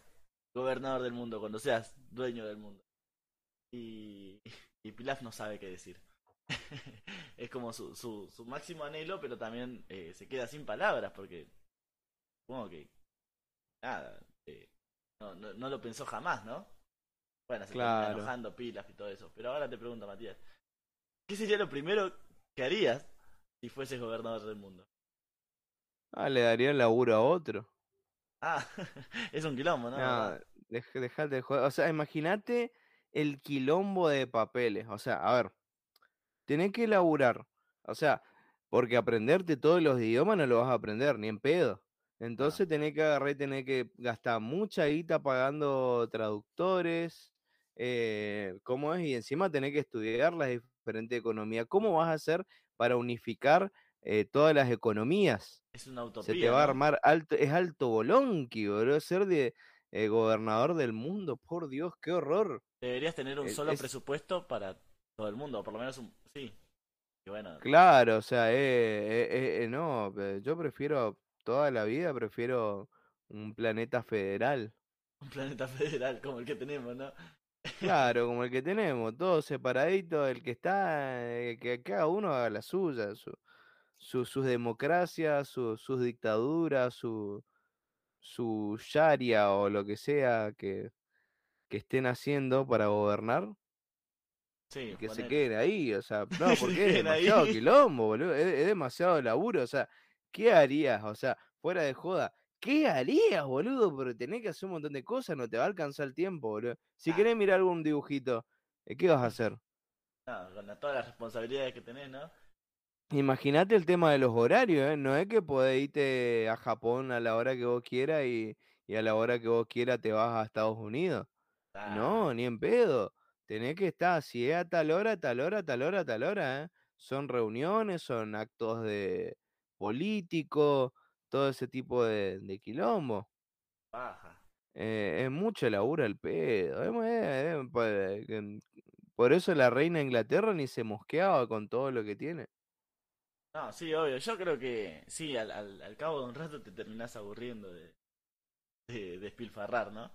gobernador del mundo, cuando seas dueño del mundo? Y, y Pilaf no sabe qué decir. es como su, su, su máximo anhelo, pero también eh, se queda sin palabras, porque supongo que, nada, eh, no, no, no lo pensó jamás, ¿no? Bueno, se Claro. enojando Pilaf y todo eso. Pero ahora te pregunto, Matías, ¿qué sería lo primero que harías si fueses gobernador del mundo? Ah, le daría el laburo a otro. Ah, es un quilombo, ¿no? No, dej- dejate de joder. O sea, imagínate el quilombo de papeles. O sea, a ver, tenés que laburar. O sea, porque aprenderte todos los idiomas no lo vas a aprender, ni en pedo. Entonces tenés que agarrar y tenés que gastar mucha guita pagando traductores. Eh, ¿cómo es? Y encima tenés que estudiar las diferentes economías. ¿Cómo vas a hacer para unificar eh, todas las economías? Es una Se utopía. te va a ¿no? armar alto, es alto bolonqui, boludo, ser de eh, gobernador del mundo, por Dios, qué horror. Deberías tener un solo es- presupuesto para todo el mundo, por lo menos un. Sí. Y bueno, Claro, o sea, eh, eh, eh, eh, no, yo prefiero toda la vida, prefiero un planeta federal. un planeta federal como el que tenemos, ¿no? Claro, como el que tenemos, todo separadito, el que está, eh, que cada uno haga la suya, su, su- sus democracias, su- sus dictaduras, su, su sharia o lo que sea que, que estén haciendo para gobernar. Sí, que se queden ahí, o sea, no, porque es ahí. demasiado quilombo, boludo, es, es demasiado laburo, o sea, ¿qué harías? O sea, fuera de joda, ¿qué harías, boludo? Pero tenés que hacer un montón de cosas, no te va a alcanzar el tiempo, boludo. Si Ah. querés mirar algún dibujito, eh, ¿qué vas a hacer? No, con la- todas las responsabilidades que tenés, ¿no? Imagínate el tema de los horarios, ¿eh? No es que podés irte a Japón a la hora que vos quieras y, y a la hora que vos quieras te vas a Estados Unidos. Ah, No, ni en pedo. Tenés que estar, si es a tal hora, tal hora, tal hora, tal hora, ¿eh? Son reuniones, son actos de políticos, todo ese tipo de, de quilombo. baja. Eh, es mucho laburo el pedo. eh, eh, eh, Por eso la reina de Inglaterra ni se mosqueaba con todo lo que tiene. No, sí, obvio. Yo creo que sí, al, al, al cabo de un rato te terminás aburriendo de, de despilfarrar, ¿no?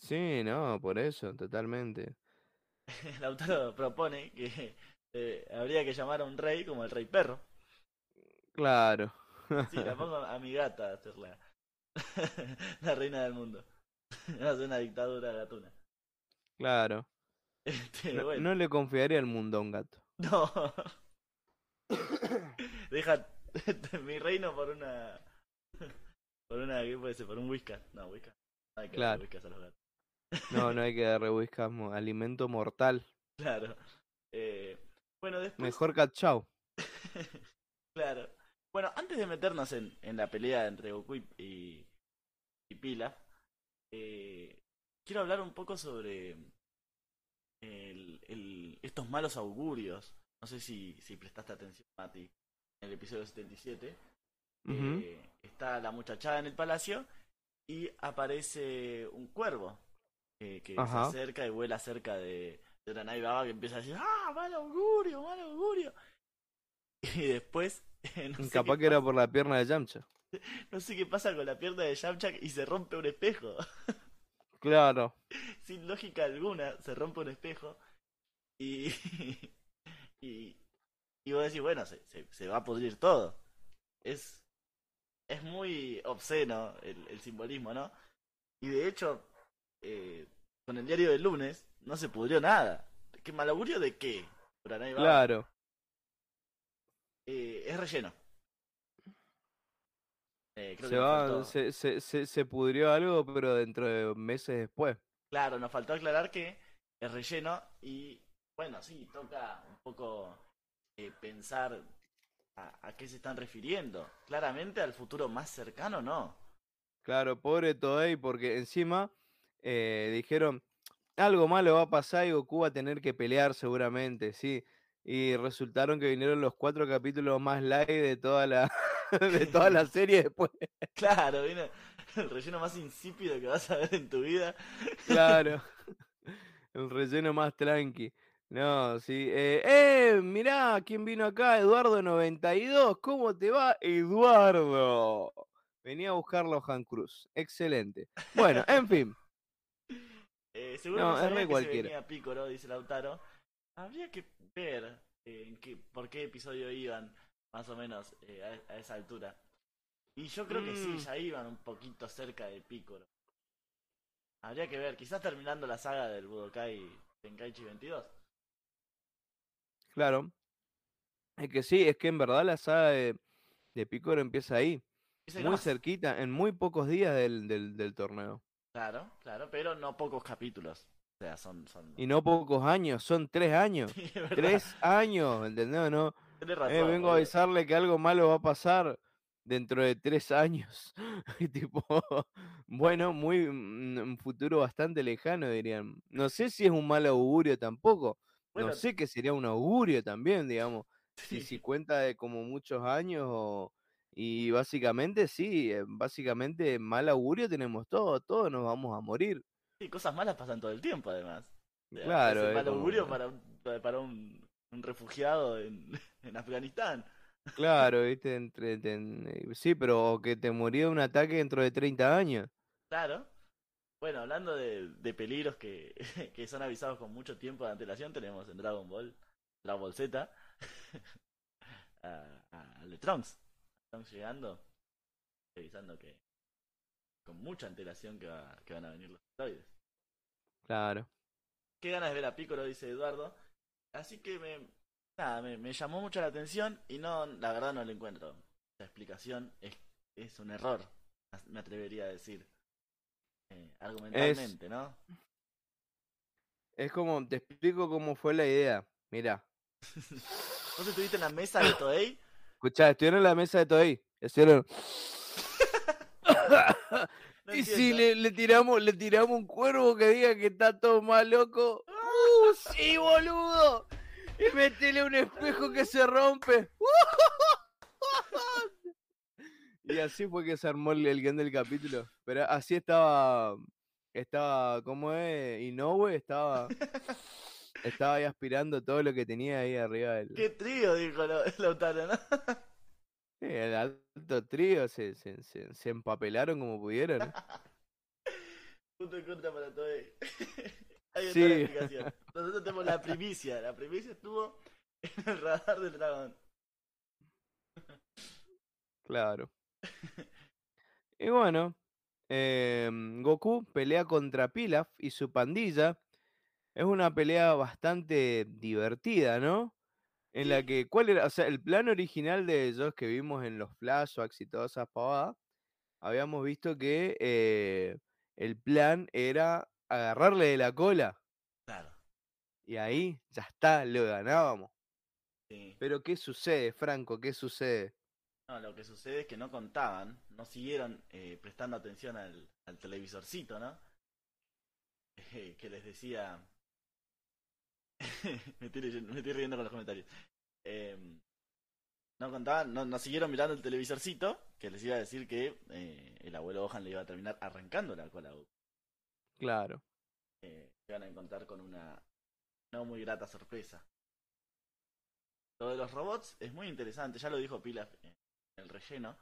Sí, no, por eso, totalmente. Lautaro propone que eh, habría que llamar a un rey como el rey perro. Claro. Sí, la pongo a mi gata a hacer la, la reina del mundo. Hace una dictadura gatuna. Claro. Este, No, bueno. no le confiaría el mundo a un gato. No. Deja mi reino por una. Por una. ¿Qué puede ser? Por un whiskas. No, whiskas. Hay que Claro. whiskas a los gatos. No, no hay que darle whiskas, mo- alimento mortal. Claro. Eh, bueno, después. Mejor cat chow. Claro. Bueno, antes de meternos en, en la pelea entre Goku y, y, y Pilaf, eh, quiero hablar un poco sobre el- el- estos malos augurios. No sé si, si prestaste atención, Mati, en el episodio 77. Ujú. Eh, está la muchachada en el palacio y aparece un cuervo eh, que Ajá. se acerca y vuela cerca de, de Ranai Baba que empieza a decir ¡Ah, mal augurio, mal augurio! Y después, no sé, Capaz que era por la pierna de Yamcha. no sé qué pasa con la pierna de Yamcha y se rompe un espejo. Claro. Sin lógica alguna, se rompe un espejo y... y, y vos decís, bueno, se, se, se va a pudrir todo. Es, es muy obsceno el, el simbolismo, ¿no? Y de hecho, eh, con el diario del lunes no se pudrió nada. ¿Qué mal augurio de qué? Claro. Eh, es relleno. Eh, creo Se que va, se, se, se, se pudrió algo, pero dentro de meses después. Claro, nos faltó aclarar que es relleno y bueno, sí, toca un poco eh, pensar a, a qué se están refiriendo. Claramente al futuro más cercano, no. Claro, pobre Toei, porque encima eh, dijeron algo malo va a pasar y Goku va a tener que pelear seguramente, sí. Y resultaron que vinieron los cuatro capítulos más light de toda la de toda la serie después. Claro, viene el relleno más insípido que vas a ver en tu vida. Claro. El relleno más tranqui. No, sí. Eh, eh, mirá, ¿quién vino acá? Eduardo92. ¿Cómo te va, Eduardo? Venía a buscarlo Han Cruz. Excelente. Bueno, en fin. Eh, seguro No, es re cualquiera. Pícoro, dice Lautaro. Habría que ver eh, en qué, por qué episodio iban, más o menos, eh, a, a esa altura. Y yo creo que sí, Mm. ya iban un poquito cerca de Pícoro. Habría que ver, quizás terminando la saga del Budokai Tenkaichi 22. Claro. Es que sí, es que en verdad la saga de, de Picoro empieza ahí. Muy nomás. cerquita, en muy pocos días del, del, del torneo. Claro, claro, pero no pocos capítulos. O sea, son... son... Y no pocos años, son tres años. Sí. Tres años, ¿entendés? ¿No? Tenés razón, Eh, vengo a avisarle que algo malo va a pasar dentro de tres años. Y tipo, bueno, muy mm, un futuro bastante lejano, dirían. No sé si es un mal augurio tampoco. Bueno, no sé qué sería un augurio también, digamos. Si, si cuenta de como muchos años o... Y básicamente sí, eh, básicamente mal augurio tenemos todo, todos nos vamos a morir. Sí, cosas malas pasan todo el tiempo, además. O sea, Claro, ese es mal como- augurio para un, para un, un refugiado en, en Afganistán. Claro, viste, entre, ten- sí, pero que te moría de un ataque dentro de 30 años. Claro. Bueno, hablando de, de peligros que, que son avisados con mucho tiempo de antelación, tenemos en Dragon Ball, Dragon Ball Z, a, a- Trunks. Trunks llegando, avisando que con mucha antelación que, va- que van a venir los asteroides. Claro. Qué ganas de ver a Piccolo, dice Eduardo. Así que me, nada, me, me llamó mucho la atención y no, la verdad no le encuentro. La explicación es, es un error, me atrevería a decir. Eh, argumentalmente, ¿no? Es como, te explico cómo fue la idea. Mira, ¿Vos estuviste en la mesa de Toei? Escuchá, estuvieron en la mesa de Toei. Hicieron. No y si le tiramos, le tiramos un cuervo que diga que está todo más loco. ¡Uh, sí, boludo! Y métele un espejo que se rompe. y así fue que se armó el, el guion del capítulo. Pero así estaba. Estaba, ¿cómo es? Inoue estaba. Estaba ahí aspirando todo lo que tenía ahí arriba del. ¿Qué trío? Dijo Lau- Lautaro, ¿no? Sí, el alto trío se, se, se, se empapelaron como pudieron. Punto en contra para Toei. Ahí está Sí. la explicación. Nosotros tenemos la primicia. La primicia estuvo en el radar del dragón. Claro. Y bueno, em, Goku pelea contra Pilaf y su pandilla. Es una pelea bastante divertida, ¿no? En la que, ¿cuál era? O sea, el plan original de ellos que vimos en los flashbacks y todas esas pavadas, habíamos visto que eh, el plan era agarrarle de la cola claro. y ahí ya está, lo ganábamos. Sí. Pero ¿qué sucede, Franco? ¿Qué sucede? No, lo que sucede es que no contaban, no siguieron eh, prestando atención al, al televisorcito, ¿no? Eh, que les decía... me, estoy leyendo- me estoy riendo con los comentarios. Eh, no contaban, no, no siguieron mirando el televisorcito, que les iba a decir que eh, el abuelo Gohan le iba a terminar arrancando la cola. Claro. Eh, se van a encontrar con una no muy grata sorpresa. Lo de los robots es muy interesante, ya lo dijo Pilaf en el relleno.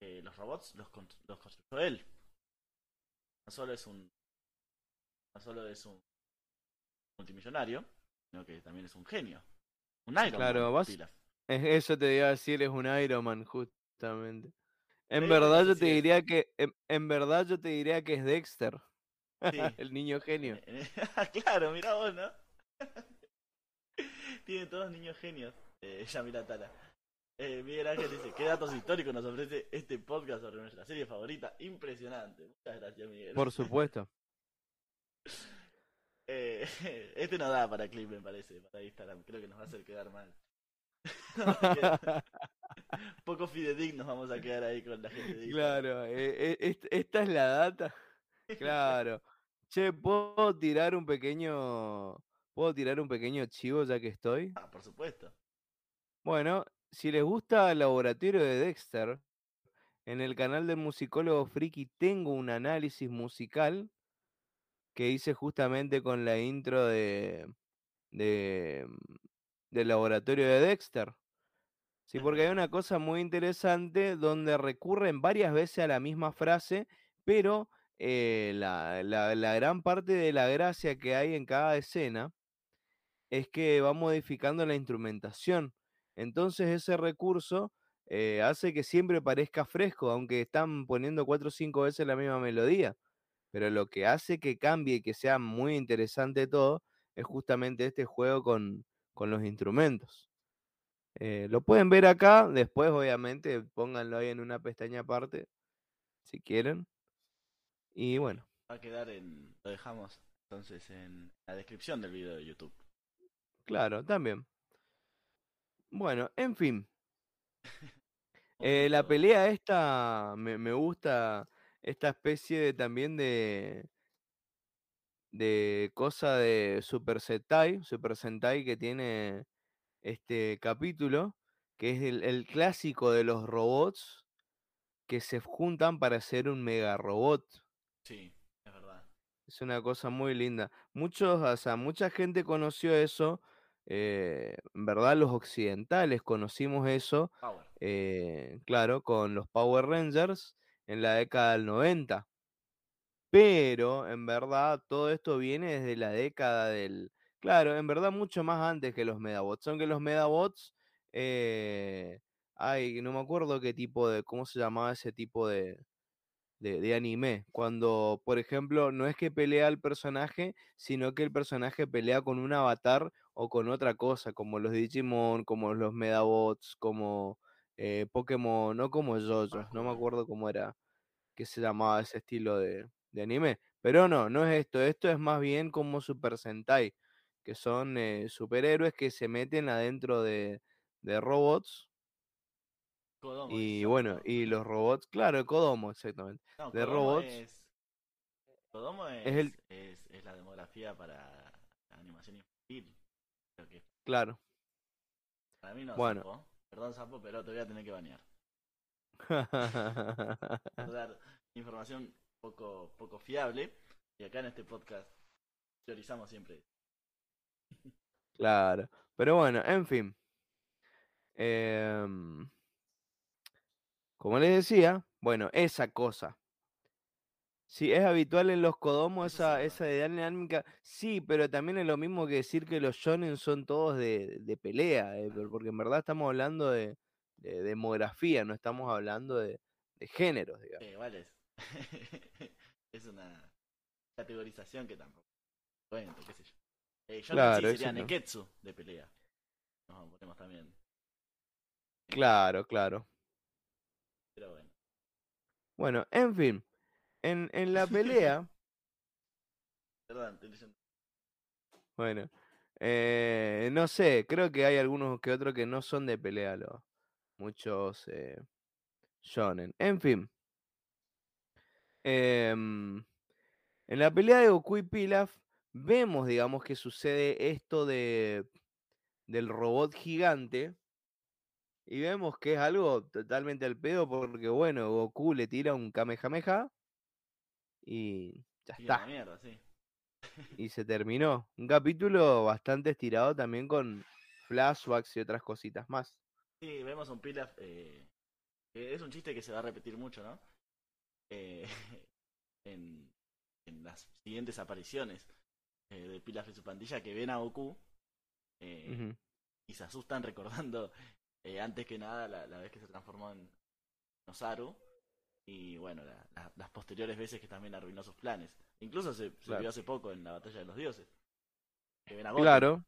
eh, los robots los, los construyó él. No solo es un. No solo es un multimillonario, sino que también es un genio. Un Iron Claro, Man, vas- Eso te iba a decir, es un Iron Man, justamente. En verdad yo te diría que, en, en verdad yo te diría que es Dexter, Sí. el niño genio. En- en- claro, mira vos, ¿no? Tiene todos niños genios, eh, Yamila Tala. Eh, Miguel Ángel dice, ¿qué datos históricos nos ofrece este podcast sobre nuestra serie favorita? Impresionante. Muchas gracias, Miguel. Por supuesto. Eh, este no da para clip, me parece, para Instagram. Creo que nos va a hacer quedar mal. Poco fidedignos vamos a quedar ahí con la gente de Instagram. Claro, eh, eh, est- esta es la data. Claro. Che, ¿puedo tirar un pequeño, puedo tirar un pequeño chivo ya que estoy? Ah, por supuesto. Bueno, si les gusta el laboratorio de Dexter, en el canal del musicólogo Friki tengo un análisis musical que hice justamente con la intro de, de del laboratorio de Dexter. Sí, porque hay una cosa muy interesante donde recurren varias veces a la misma frase, pero eh, la, la- la gran parte de la gracia que hay en cada escena es que va modificando la instrumentación. Entonces ese recurso eh, hace que siempre parezca fresco, aunque están poniendo cuatro o cinco veces la misma melodía. Pero lo que hace que cambie y que sea muy interesante todo es justamente este juego con, con los instrumentos. Eh, lo pueden ver acá, después obviamente pónganlo ahí en una pestaña aparte, si quieren. Y bueno, Va a quedar en. Lo dejamos entonces en la descripción del video de YouTube. claro, también. Bueno, en fin, eh, la pelea esta me, me gusta, esta especie de también de, de cosa de Super Sentai, Super Sentai que tiene este capítulo, que es el, el clásico de los robots que se juntan para hacer un mega robot. Sí, es verdad. Es una cosa muy linda. Muchos, o sea, mucha gente conoció eso. eh, en verdad, los occidentales conocimos eso, eh, claro, con los Power Rangers en la década del 90. Pero, en verdad, todo esto viene desde la década del... Claro, en verdad, mucho más antes que los Medabots. Aunque los Medabots, eh, ay, no me acuerdo qué tipo de, cómo se llamaba ese tipo de, de, anime. Cuando, por ejemplo, no es que pelea al personaje, sino que el personaje pelea con un avatar o con otra cosa, como los Digimon, como los Medabots, como eh, Pokémon, no como JoJo's, no me acuerdo cómo era que se llamaba ese estilo de, de anime. Pero no, no es esto, esto es más bien como Super Sentai, que son eh, superhéroes que se meten adentro de, de robots. Kodomo Y bueno, y los robots, claro, Kodomo, exactamente. No, de Kodomo robots. Es... Kodomo es, Es el- es, es la demografía para la animación infantil. Creo que Claro. para mí no, Bueno. Sapo. Perdón, Sapo, pero te voy a tener que banear. Dar información poco, poco fiable. Y acá en este podcast priorizamos siempre. claro. Pero bueno, en fin. Em, como les decía, bueno, esa cosa. Sí, es habitual en los sí esa, es esa idea dinámica. Sí, pero también es lo mismo que decir que los shonen son todos de, de pelea, eh, por- porque en verdad estamos hablando de, de demografía, no estamos hablando de, de géneros, digamos. Sí, igual es. una categorización que tampoco. Bueno, qué sé yo. Eh, John Claro, sí eso sería no. Neketsu de pelea. Nos ponemos también. Claro, claro. Pero bueno. Bueno, en fin, en, en la pelea, Perdón, estoy leyendo. bueno, eh, no sé, creo que hay algunos que otros que no son de pelea, los, muchos eh, shonen. En fin, em, en la pelea de Goku y Pilaf vemos, digamos, que sucede esto de del robot gigante y vemos que es algo totalmente al pedo porque, bueno, Goku le tira un Kamehameha y ya Y está. mierda, sí. y se terminó. Un capítulo bastante estirado también con flashbacks y otras cositas más. Sí, vemos un Pilaf. Eh, es un chiste que se va a repetir mucho, ¿no? Eh, en, en las siguientes apariciones eh, de Pilaf y su pandilla que ven a Goku eh, y se asustan recordando eh, antes que nada la, la vez que se transformó en Osaru y bueno, la- la- las posteriores veces que también arruinó sus planes. Incluso se, se Claro. vio hace poco en la batalla de los dioses. Que ven a Goku Claro,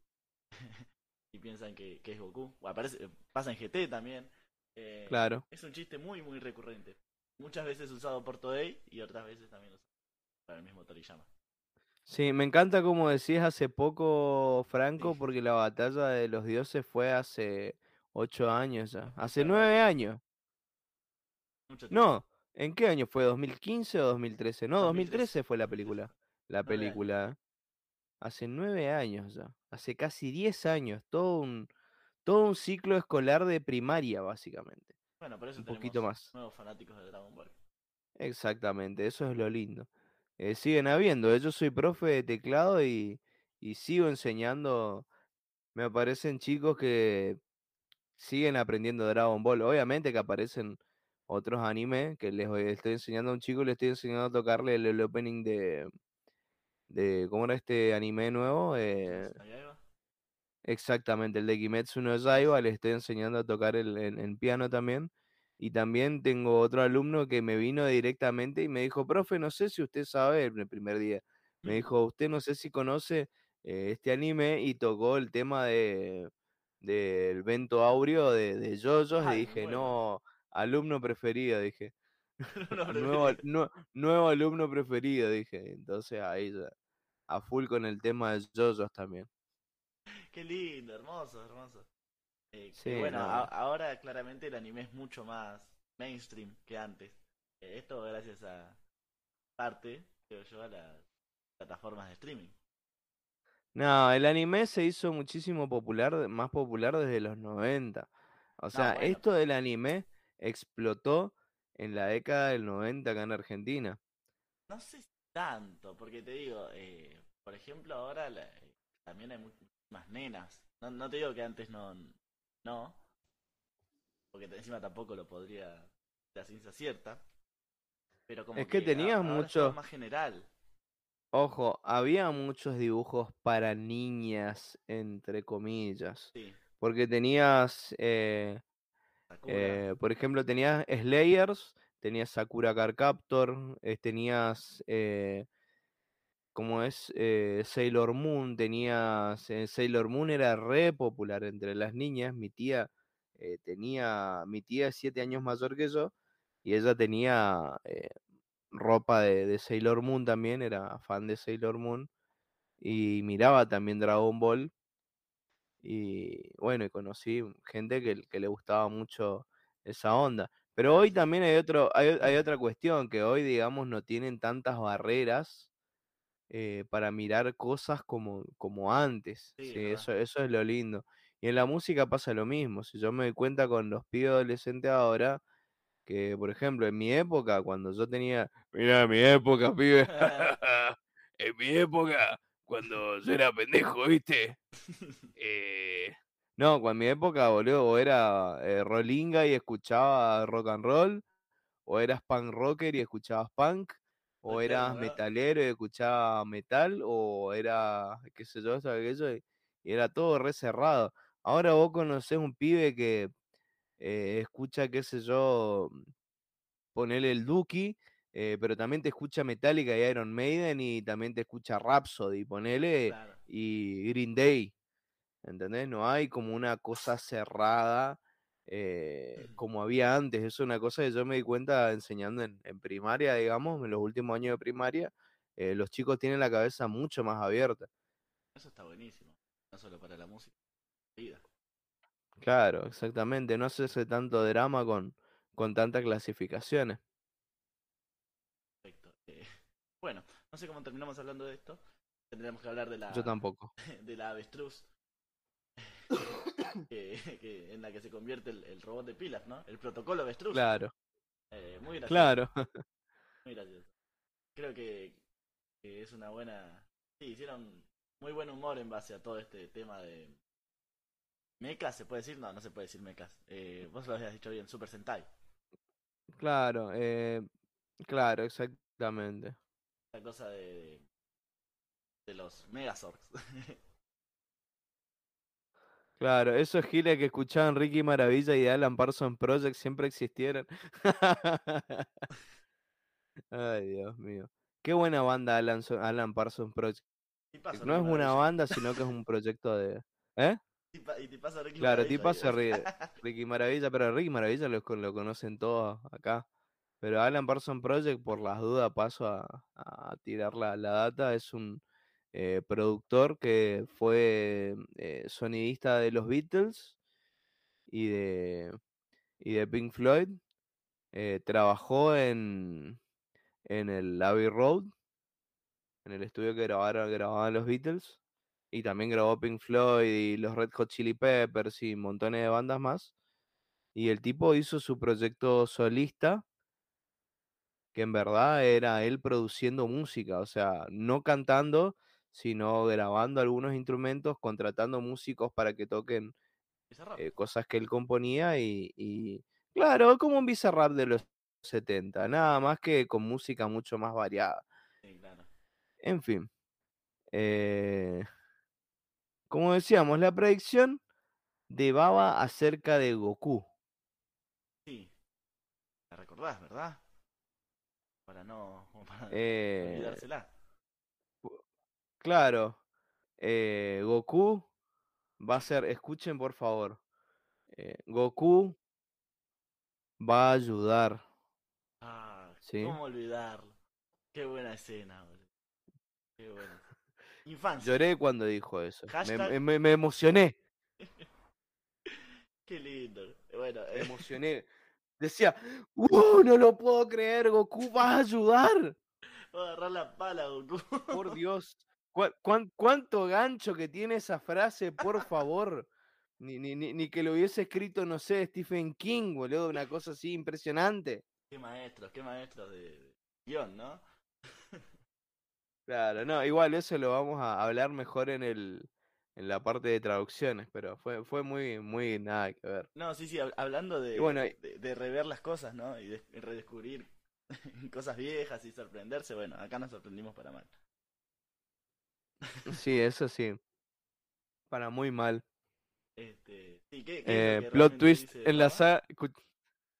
y piensan que, que es Goku. O aparece, pasa en GT también. Eh, claro. Es un chiste muy, muy recurrente. Muchas veces usado por Toei y otras veces también usado para el mismo Toriyama. Sí, me encanta como decías hace poco, Franco, Sí. porque la batalla de los dioses fue hace ocho años ya. Hace Claro, nueve años. Mucho tiempo. No, ¿en qué año fue? ¿2015 o 2013? No, 2013. 2013 fue la película. La película. Hace nueve años ya. Hace casi diez años. Todo un, todo un ciclo escolar de primaria, básicamente. Bueno, por eso Un tenemos poquito más. nuevos fanáticos de Dragon Ball. Exactamente, eso es lo lindo. Eh, siguen habiendo. eh, Yo soy profe de teclado y, y sigo enseñando. Me aparecen chicos que siguen aprendiendo Dragon Ball. Obviamente que aparecen otros animes que les estoy enseñando a un chico, le estoy enseñando a tocarle el, el opening de, de. ¿Cómo era este anime nuevo? Eh. Exactamente, el de Kimetsu no Yaiba, le estoy enseñando a tocar el, en piano también. Y también tengo otro alumno que me vino directamente y me dijo, profe, no sé si usted sabe, el primer día, me dijo, usted no sé si conoce eh, este anime y tocó el tema de del Vento Aureo de, de JoJo's y Ay, muy dije, bueno. no, alumno preferido, dije, No, nuevo, nuevo alumno preferido, dije. Entonces ahí ya, a full con el tema de JoJo's también. Qué lindo, hermoso, hermoso. Eh, Sí, bueno, no. a- ahora claramente el anime es mucho más mainstream que antes. Eh, esto gracias a parte, creo yo, a las plataformas de streaming. No, el anime se hizo muchísimo popular, más popular desde los 90. O sea, bueno. esto del anime explotó en la década del 90 acá en Argentina. No sé tanto, porque te digo, eh, por ejemplo, ahora la- también hay muchísimas nenas. No, no te digo que antes no, no, porque encima tampoco lo podría la ciencia cierta. Pero como Es que tenías ahora mucho- más general. Ojo, había muchos dibujos para niñas, entre comillas. Sí, Porque tenías, eh, eh, por ejemplo, tenías Slayers, tenías Sakura Card Captor, eh, tenías, eh, como es, eh, Sailor Moon, tenías, eh, Sailor Moon era re popular entre las niñas, mi tía eh, tenía, mi tía es siete años mayor que yo, y ella tenía eh, ropa de, de Sailor Moon también, era fan de Sailor Moon, y miraba también Dragon Ball, y bueno, y conocí gente que, le gustaba mucho esa onda. Pero hoy también hay otro, hay otra cuestión, que hoy, digamos, no tienen tantas barreras eh, para mirar cosas como, como antes. Sí, Sí, eso, eso es lo lindo. Y en la música pasa lo mismo. Si yo me doy cuenta con los pibes adolescentes ahora, que por ejemplo, en mi época, cuando yo tenía. Mira, en mi época, pibe. en mi época, cuando yo era pendejo, ¿viste? Eh, no, cuando en mi época, boludo, o era eh, rollinga y escuchaba rock and roll, o eras punk rocker y escuchabas punk, o eras metalero y escuchabas metal, o era, qué sé yo, aquello, y, y era todo re cerrado. Ahora vos conocés un pibe que eh, escucha, qué sé yo, ponele el Duki, eh, pero también te escucha Metallica y Iron Maiden y también te escucha Rhapsody, ponele, Claro. y Green Day. ¿Entendés? No hay como una cosa cerrada eh, como había antes. Eso es una cosa que yo me di cuenta enseñando en, en primaria, digamos, en los últimos años de primaria. eh, los chicos tienen la cabeza mucho más abierta. Eso está buenísimo. No solo para la música, la vida. Claro, exactamente. No hacerse tanto drama con, con tantas clasificaciones. Perfecto. Eh, bueno, no sé cómo terminamos hablando de esto. Tendríamos que hablar de la, Yo tampoco. de la avestruz. que, que- en la que se convierte el, el robot de pilas, ¿no? El protocolo avestruz. Claro, Eh, muy gracioso. claro. Muy gracioso. Creo que, que es una buena. Sí, hicieron muy buen humor en base a todo este tema de. ¿Mecas se puede decir? No, no se puede decir mecas. Eh, vos lo habías dicho bien, Super Sentai. Claro, eh, claro, exactamente. La cosa de. de los Megazords. Claro, esos giles que escuchaban Ricky Maravilla y Alan Parsons Project siempre existieron. Ay, Dios mío. Qué buena banda Alan, Alan Parsons Project. Pasa No es Ricky una banda, sino que es un proyecto de... ¿Eh? Y pa- y te pasa Ricky Claro, Maravilla vos. ríe. Ricky Maravilla, pero Ricky Maravilla lo conocen todos acá. Pero Alan Parsons Project, por las dudas, paso a, a tirar la, la data, es un eh, productor que fue eh, sonidista de los Beatles y de, y de Pink Floyd. Eh, trabajó en, en el Abbey Road, en el estudio que grabaron, grababan los Beatles. Y también grabó Pink Floyd y los Red Hot Chili Peppers y montones de bandas más. Y el tipo hizo su proyecto solista, que en verdad era él produciendo música, o sea, no cantando, sino grabando algunos instrumentos, contratando músicos para que toquen eh, cosas que él componía y, y, claro, como un Bizarrap de los 70, nada más que con música mucho más variada. Sí, claro. En fin, eh, como decíamos, la predicción de Baba acerca de Goku. Sí. La recordás, ¿verdad? Para no. para Eh, olvidársela. Claro, eh, Goku va a ser, escuchen por favor, eh, Goku va a ayudar, Ah, ¿sí? ¿cómo olvidarlo? Qué buena escena, boludo. Qué buena. Infancia. Lloré cuando dijo eso, me- Hashtag- me- me- me emocioné. Qué lindo. Bueno, Me eh, emocioné. Decía, ¡Uh! No lo puedo creer, Goku va a ayudar. voy a agarrar la pala, Goku. Por Dios. ¿Cuán- cuán- ¿Cuánto gancho que tiene esa frase, por favor? Ni, ni, ni, ni que lo hubiese escrito, no sé, Stephen King, boludo, una cosa así impresionante. Qué maestros, qué maestros de, guion, ¿no? Claro, no, igual eso lo vamos a hablar mejor en el en la parte de traducciones, pero fue, fue muy, muy nada que ver. No, sí, sí, hab- hablando de, bueno, de, de rever las cosas, ¿no? Y de redescubrir cosas viejas y sorprenderse. Bueno, acá nos sorprendimos para mal. Sí, eso sí. Para muy mal. Este, sí, ¿qué, qué Eh, plot twist dice en la saga.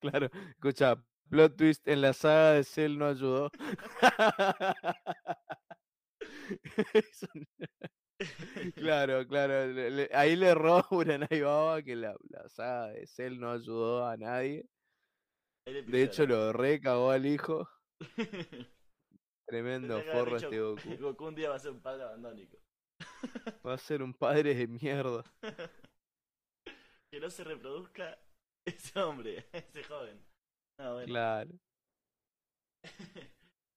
Claro, escucha, plot twist en la saga de Cell no ayudó. Claro, claro. le- le- ahí le erró Uranai Baba que la, la saga de Cell no ayudó a nadie. De hecho, lo recagó al hijo. Tremendo forro este Goku. Goku un día va a ser un padre abandónico. Va a ser un padre de mierda. Que no se reproduzca ese hombre, ese joven. No, bueno. Claro.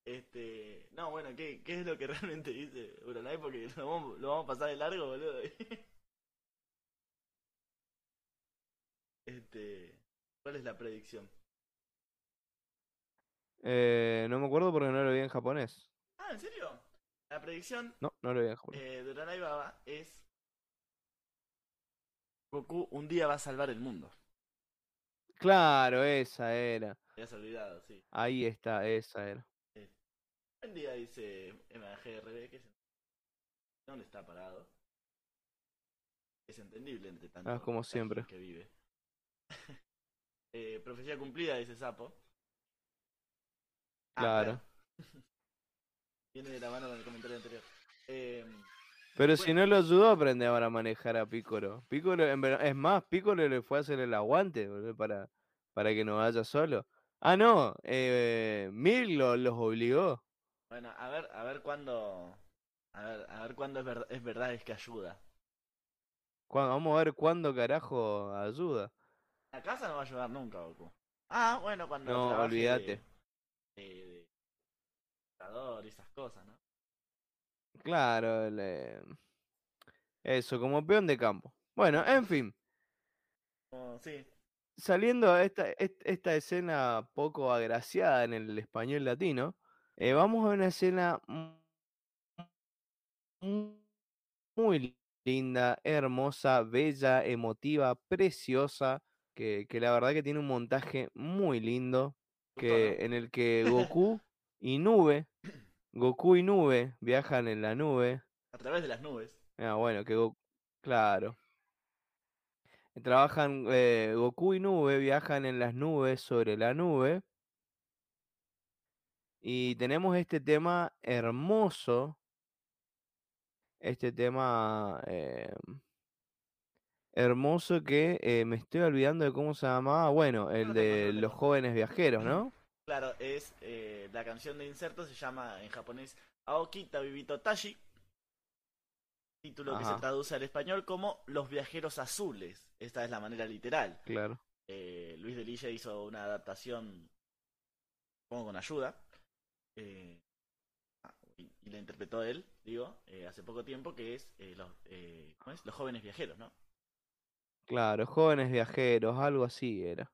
Este, no, bueno, ¿qué, ¿qué es lo que realmente dice Uranai? Porque lo vamos, lo vamos a pasar de largo, boludo. Este, ¿cuál es la predicción? Eh, no me acuerdo porque no lo vi en japonés. Ah, ¿en serio? La predicción No, no lo vi en japonés. eh, de Baba es Goku un día va a salvar el mundo. Claro, esa era. Te habías olvidado, sí. Ahí está, esa era. Un día dice MAGRB que es dónde está parado. Es entendible entre tanto Ah, como siempre. que vive. Eh, profecía cumplida, dice Sapo. Ah, Claro. Viene de la mano con el comentario anterior. Eh, Pero Bueno. si no lo ayudó a aprender ahora a manejar a Piccolo. Piccolo, es más, Piccolo le fue a hacer el aguante para, para que no vaya solo. Ah, no, eh, Mil lo- los obligó. bueno, a ver, a ver cuándo. A ver, a ver cuándo es, ver- es verdad es que ayuda. Vamos a ver cuándo carajo ayuda. A casa no va a ayudar nunca, Goku. Ah, bueno, cuando No, olvídate. De, de, de y esas cosas, ¿no? Claro, le- eso, como peón de campo. Bueno, en fin, sí, saliendo a esta, est- esta escena poco agraciada en el español latino, eh, vamos a una escena mu- muy linda, hermosa, bella, emotiva, preciosa, que, que la verdad que tiene un montaje muy lindo, que, en el que Goku y Nube, Goku y Nube viajan en la nube. a través de las nubes. Ah, bueno, que Goku, claro. Trabajan, eh, Goku y Nube viajan en las nubes sobre la nube. Y tenemos este tema hermoso. Este tema eh, hermoso que eh, me estoy olvidando de cómo se llamaba. Bueno, el de lo los jóvenes viajeros, ¿no? Claro, es eh, la canción de inserto se llama en japonés Aoki Tabibito Tashi. Título que se traduce al español como Los viajeros azules. Esta es la manera literal. Claro. Eh, Luis de Lilla hizo una adaptación, supongo con ayuda, eh, ah, y, y la interpretó él, digo, hace poco tiempo, que es, los, eh, ¿cómo es? Los jóvenes viajeros, ¿no? Claro, jóvenes viajeros, algo así era.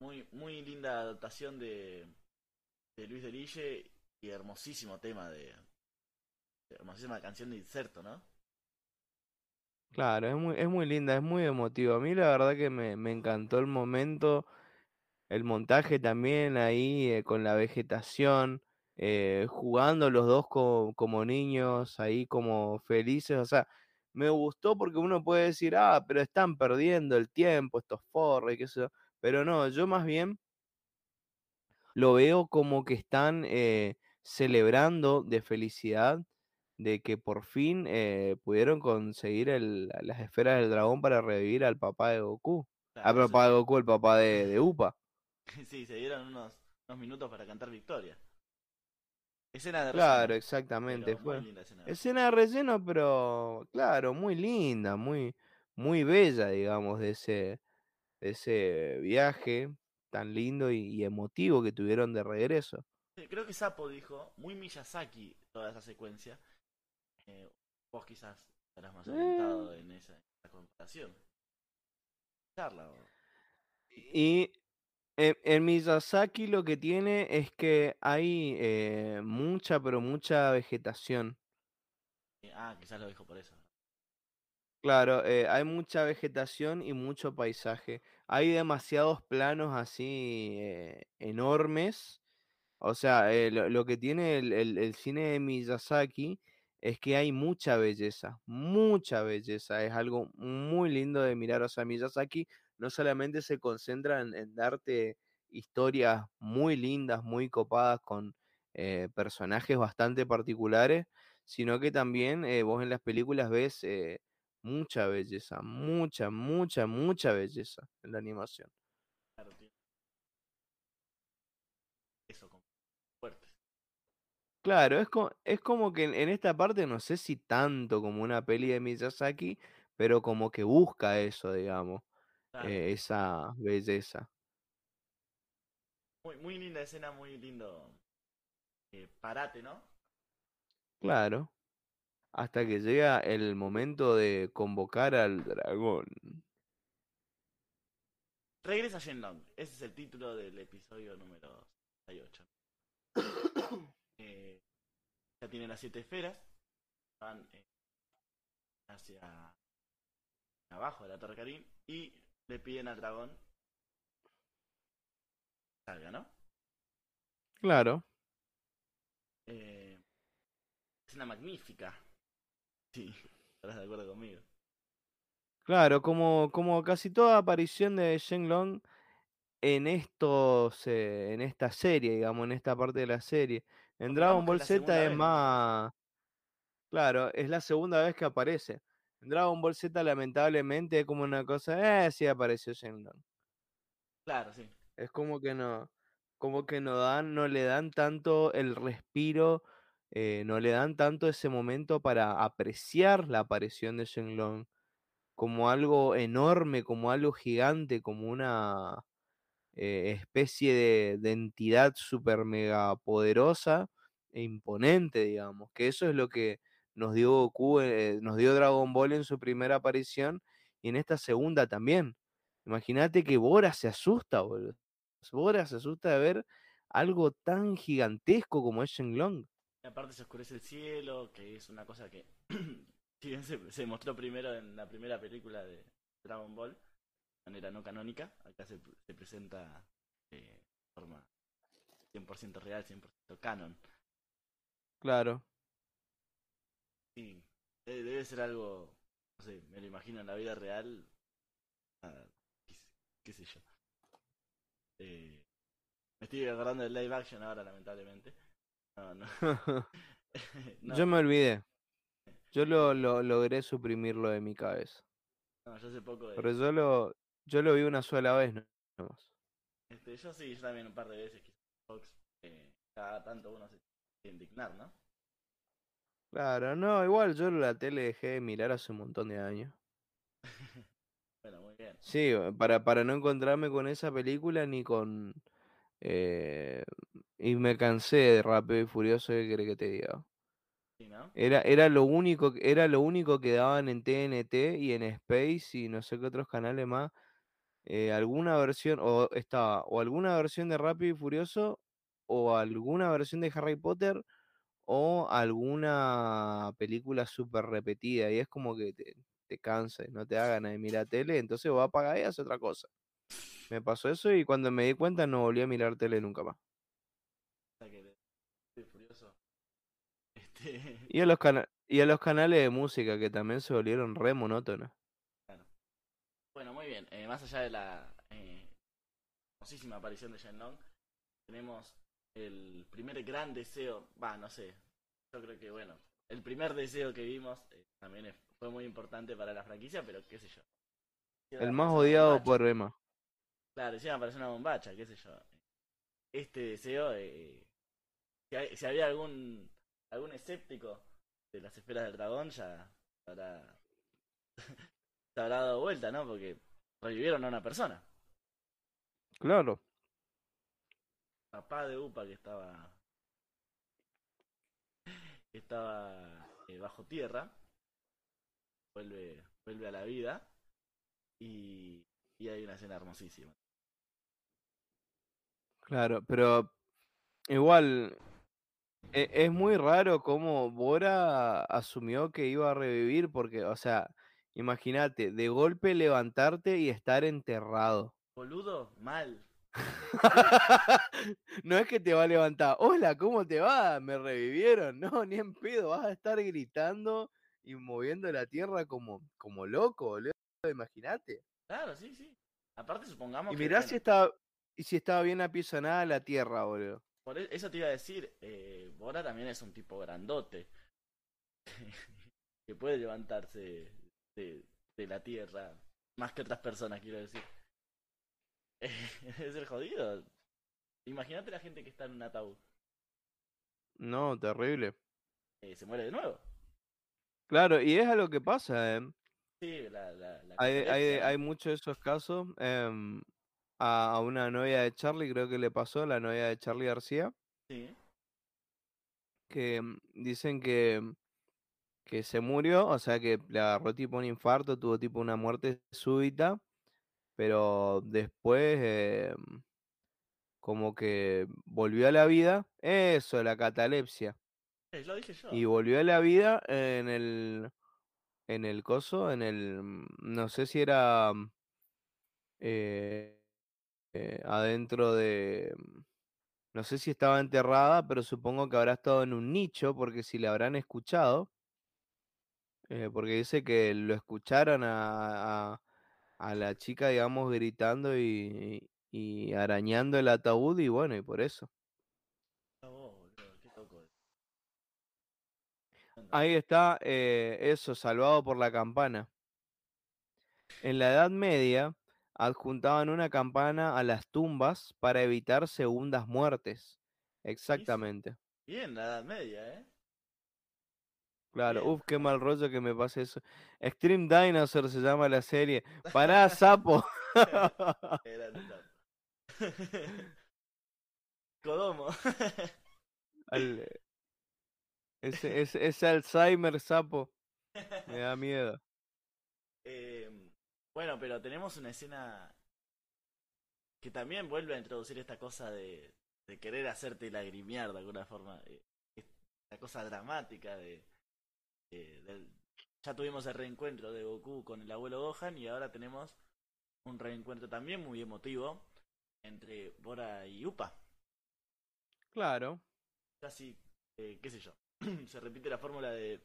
Muy, muy linda adaptación de, de Luis de Lille y hermosísimo tema de, hermosísima canción de inserto, ¿no? Claro, es muy, es muy linda, es muy emotiva. A mí la verdad que me, me encantó el momento, el montaje también ahí eh, con la vegetación, eh, jugando los dos co- como niños, ahí como felices. O sea, me gustó porque uno puede decir, ah, pero están perdiendo el tiempo estos forros y qué sé yo. Pero no, yo más bien lo veo como que están eh, celebrando de felicidad de que por fin eh, pudieron conseguir el- las esferas del dragón para revivir al papá de Goku. Al Claro, papá de Goku, el papá de, de Upa. sí, se dieron unos, unos minutos para cantar victoria. Escena de Claro, relleno, exactamente. pero Fue escena. de relleno, pero claro, muy linda, muy, muy bella, digamos, de ese, de ese viaje tan lindo y, y emotivo que tuvieron de regreso. Creo que Sapo dijo, muy Miyazaki toda esa secuencia. Eh, vos quizás estarás más orientado en esa, en esa comparación. Charla, Y en, en Miyazaki lo que tiene es que hay eh, mucha, pero mucha vegetación. eh, ah, quizás lo dijo por eso. Claro, eh, hay mucha vegetación y mucho paisaje. Hay demasiados planos así eh, enormes. O sea, lo, lo que tiene el, el- el cine de Miyazaki es que hay mucha belleza, mucha belleza. Es algo muy lindo de mirar. O sea, Miyazaki no solamente se concentra en, darte historias muy lindas, muy copadas con eh, personajes bastante particulares, sino que también eh, vos en las películas ves eh, mucha belleza, mucha, mucha, mucha belleza en la animación. Claro, tiene eso como fuerte. Claro, es, co- es como que en, en esta parte no sé si tanto como una peli de Miyazaki, pero como que busca eso, digamos, Claro. eh, esa belleza. Muy, muy linda escena, muy lindo eh, parate, ¿no? Claro. Hasta que llega el momento de convocar al dragón. Regresa Shenlong. Ese es el título del episodio número 68. Eh, ya tiene las siete esferas. Van eh, hacia abajo de la Torre Karin. Y le piden al dragón salga, ¿no? Claro. Eh, es una magnífica. Sí, estarás de acuerdo conmigo. Claro, como como casi toda aparición de Shenlong en estos, eh, en esta serie, digamos, en esta parte de la serie. En Dragon Ball Z es más claro, es la segunda vez que aparece. En Dragon Ball Z, lamentablemente, es como una cosa, eh, sí apareció Shenlong. Claro, sí. Es como que no como que no dan no le dan tanto el respiro, eh, no le dan tanto ese momento para apreciar la aparición de Shenlong como algo enorme, como algo gigante, como una, eh, especie de de entidad super mega poderosa e imponente, digamos, que eso es lo que nos dio Goku, eh, nos dio Dragon Ball en su primera aparición y en esta segunda también. Imagínate que Bora se asusta, boludo. Bora se asusta de ver algo tan gigantesco como es Shenlong. Y aparte se oscurece el cielo, que es una cosa que si bien se, se mostró primero en la primera película de Dragon Ball, de manera no canónica, acá se, se presenta eh, de forma 100% real, 100% canon. Claro. Sí, de- debe ser algo, no sé, me lo imagino en la vida real, ah, qué, sé- qué sé yo. Eh, me estoy acordando del live action ahora, lamentablemente. No, no. no, Yo me olvidé. Yo lo lo logré suprimirlo de mi cabeza. no, yo hace poco de, Pero yo lo yo lo vi una sola vez no nomás. Este, yo sí, yo también un par de veces Fox, eh, cada tanto uno se tiene que indignar, ¿no? Claro, no, igual yo la tele dejé de mirar hace un montón de años. Bueno, muy bien. Sí, eh, para para no encontrarme con esa película ni con, eh, y me cansé de Rápido y Furioso, ¿qué querés que te diga? Sí, ¿no? Era era lo único que era lo único que daban en TNT y en Space y no sé qué otros canales más, eh, alguna versión o estaba o alguna versión de Rápido y Furioso o alguna versión de Harry Potter o alguna película súper repetida y es como que te te cansa y no te da ganas de mirar tele, entonces vos apagás y haces otra cosa. Me pasó eso y cuando me di cuenta no volví a mirar tele nunca más. Estoy furioso. Este, Y a los y a los canales de música que también se volvieron re monótonos. bueno, muy bien. Eh, más allá de la eh, famosísima aparición de Shenlong, tenemos el primer gran deseo, va, no sé. Yo creo que, bueno, el primer deseo que vimos eh, también es- fue muy importante para la franquicia, pero qué sé yo. El más odiado por Emma. Claro, hicieron aparecer una bombacha, qué sé yo. Este deseo, eh, si, hay- si había algún algún escéptico de las esferas del dragón, ya habrá, se habrá dado vuelta, ¿no? Porque revivieron a una persona. Claro. Papá de Upa que estaba que estaba eh, bajo tierra vuelve vuelve a la vida y, y hay una escena hermosísima. Claro, pero igual e es muy raro cómo Bora asumió que iba a revivir porque, o sea, imagínate, de golpe levantarte y estar enterrado. Boludo, mal. No es que te va a levantar, hola, ¿cómo te va? Me revivieron. No, ni en pedo, vas a estar gritando y moviendo la tierra como, como loco, boludo. Imagínate. Claro, sí, sí. Aparte supongamos Y que mirá bueno, si estaba, y si estaba bien apisonada la tierra, boludo. por e- eso te iba a decir, eh, Bora también es un tipo grandote que puede levantarse de, de la tierra más que otras personas, quiero decir. es el jodido. Imagínate la gente que está en un ataúd. No, terrible. eh, se muere de nuevo. Claro, y es a lo que pasa, ¿eh? Sí, la, la, la Hay, hay, hay muchos de esos casos. em, a, a una novia de Charlie, creo que le pasó, la novia de Charlie García, Sí, que em, dicen que, em, que se murió, o sea que le agarró tipo un infarto, tuvo tipo una muerte súbita, pero después em, como que volvió a la vida, eso, la catalepsia, eh, lo dije yo. y volvió a la vida en el, en el coso, en el, mm, no sé si era mm, eh, eh, adentro de, mm, no sé si estaba enterrada, pero supongo que habrá estado en un nicho, porque si la habrán escuchado, eh, porque dice que lo escucharon a, a, a la chica, digamos, gritando y, y arañando el ataúd y bueno, y por eso. Ah. Ahí está eh, eso, salvado por la campana. En la Edad Media adjuntaban una campana a las tumbas para evitar segundas muertes. Exactamente. Bien, la Edad Media, ¿eh? Claro, Bien. uf, qué mal rollo que me pase eso. Extreme Dinosaur se llama la serie. Pará, sapo. Al- ese, ese, ese Alzheimer sapo me da miedo. Eh, bueno, pero tenemos una escena que también vuelve a introducir esta cosa de, de querer hacerte lagrimear de alguna forma. eh, esta cosa dramática de, ya tuvimos el reencuentro de Goku con el abuelo Gohan y ahora tenemos un reencuentro también muy emotivo entre Bora y Upa. Claro, Casi, eh, qué sé yo, se repite la fórmula de,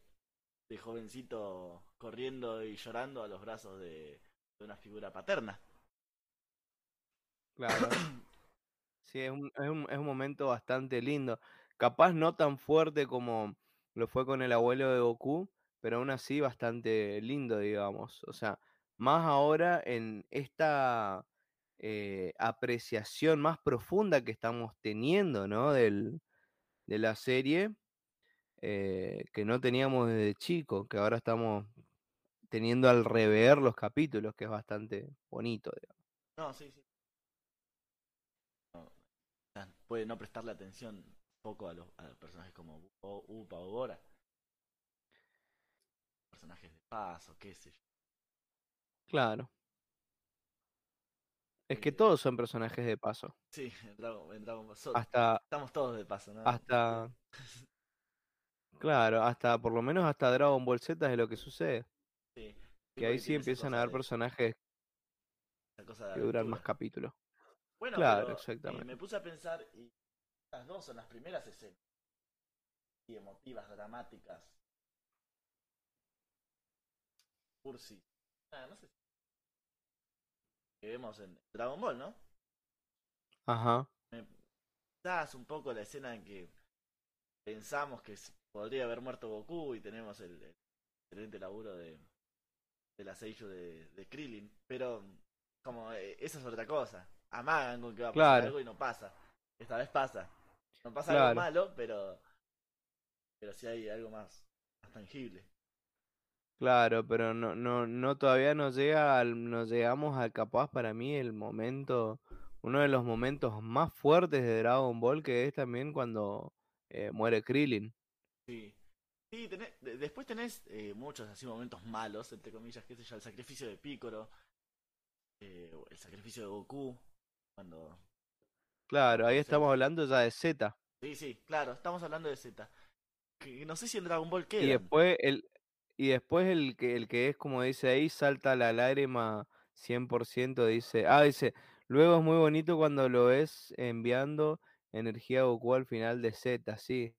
de jovencito corriendo y llorando a los brazos de, de una figura paterna. claro. Sí, es un, es un, es un momento bastante lindo. Capaz no tan fuerte como lo fue con el abuelo de Goku, pero aún así bastante lindo, digamos. O sea, más ahora en esta eh, apreciación más profunda que estamos teniendo, ¿no? Del, de la serie, eh, que no teníamos desde chico, que ahora estamos teniendo al rever los capítulos, que es bastante bonito, digamos. No, sí, sí. Puede no prestarle atención poco a los, a los personajes como Upa o Bora. Personajes de paso, qué sé yo. Claro. Es que Eh, todos son personajes de paso. sí, en Dragon, en Dragon Ball. So- Hasta, Estamos todos de paso, ¿no? hasta, claro, hasta, por lo menos hasta Dragon Ball Z es lo que sucede. Sí, Que ahí sí empiezan a haber personajes cosa que duran más capítulos. Bueno, Claro, pero, eh, exactamente. me puse a pensar y estas dos son las primeras escenas y emotivas, dramáticas. Cursi. Ah, no sé. Que vemos en Dragon Ball, ¿no? Ajá, Quizás un poco la escena en que pensamos que podría haber muerto Goku y tenemos el, el excelente laburo de, de la de, de Krillin, pero como eh, esa es otra cosa. Amagan con que va a pasar Claro. algo y no pasa. Esta vez pasa. No pasa Claro. algo malo, pero pero sí hay algo más, más tangible. Claro, pero no, no, no todavía no llega al, no llegamos a capaz para mí el momento, uno de los momentos más fuertes de Dragon Ball, que es también cuando eh, muere Krillin. Sí. Sí, tenés- de- después tenés eh, muchos así momentos malos, entre comillas, qué sé yo, el sacrificio de Piccolo, eh, el sacrificio de Goku, cuando Claro, ahí estamos hablando ya de Z. Sí, sí, claro, estamos hablando de Z. Que no sé si en Dragon Ball Y quedan. después el, y después el que, el que es como dice ahí, salta la lágrima 100%, dice, ah, dice, luego es muy bonito cuando lo ves enviando energía a Goku al final de Z, sí,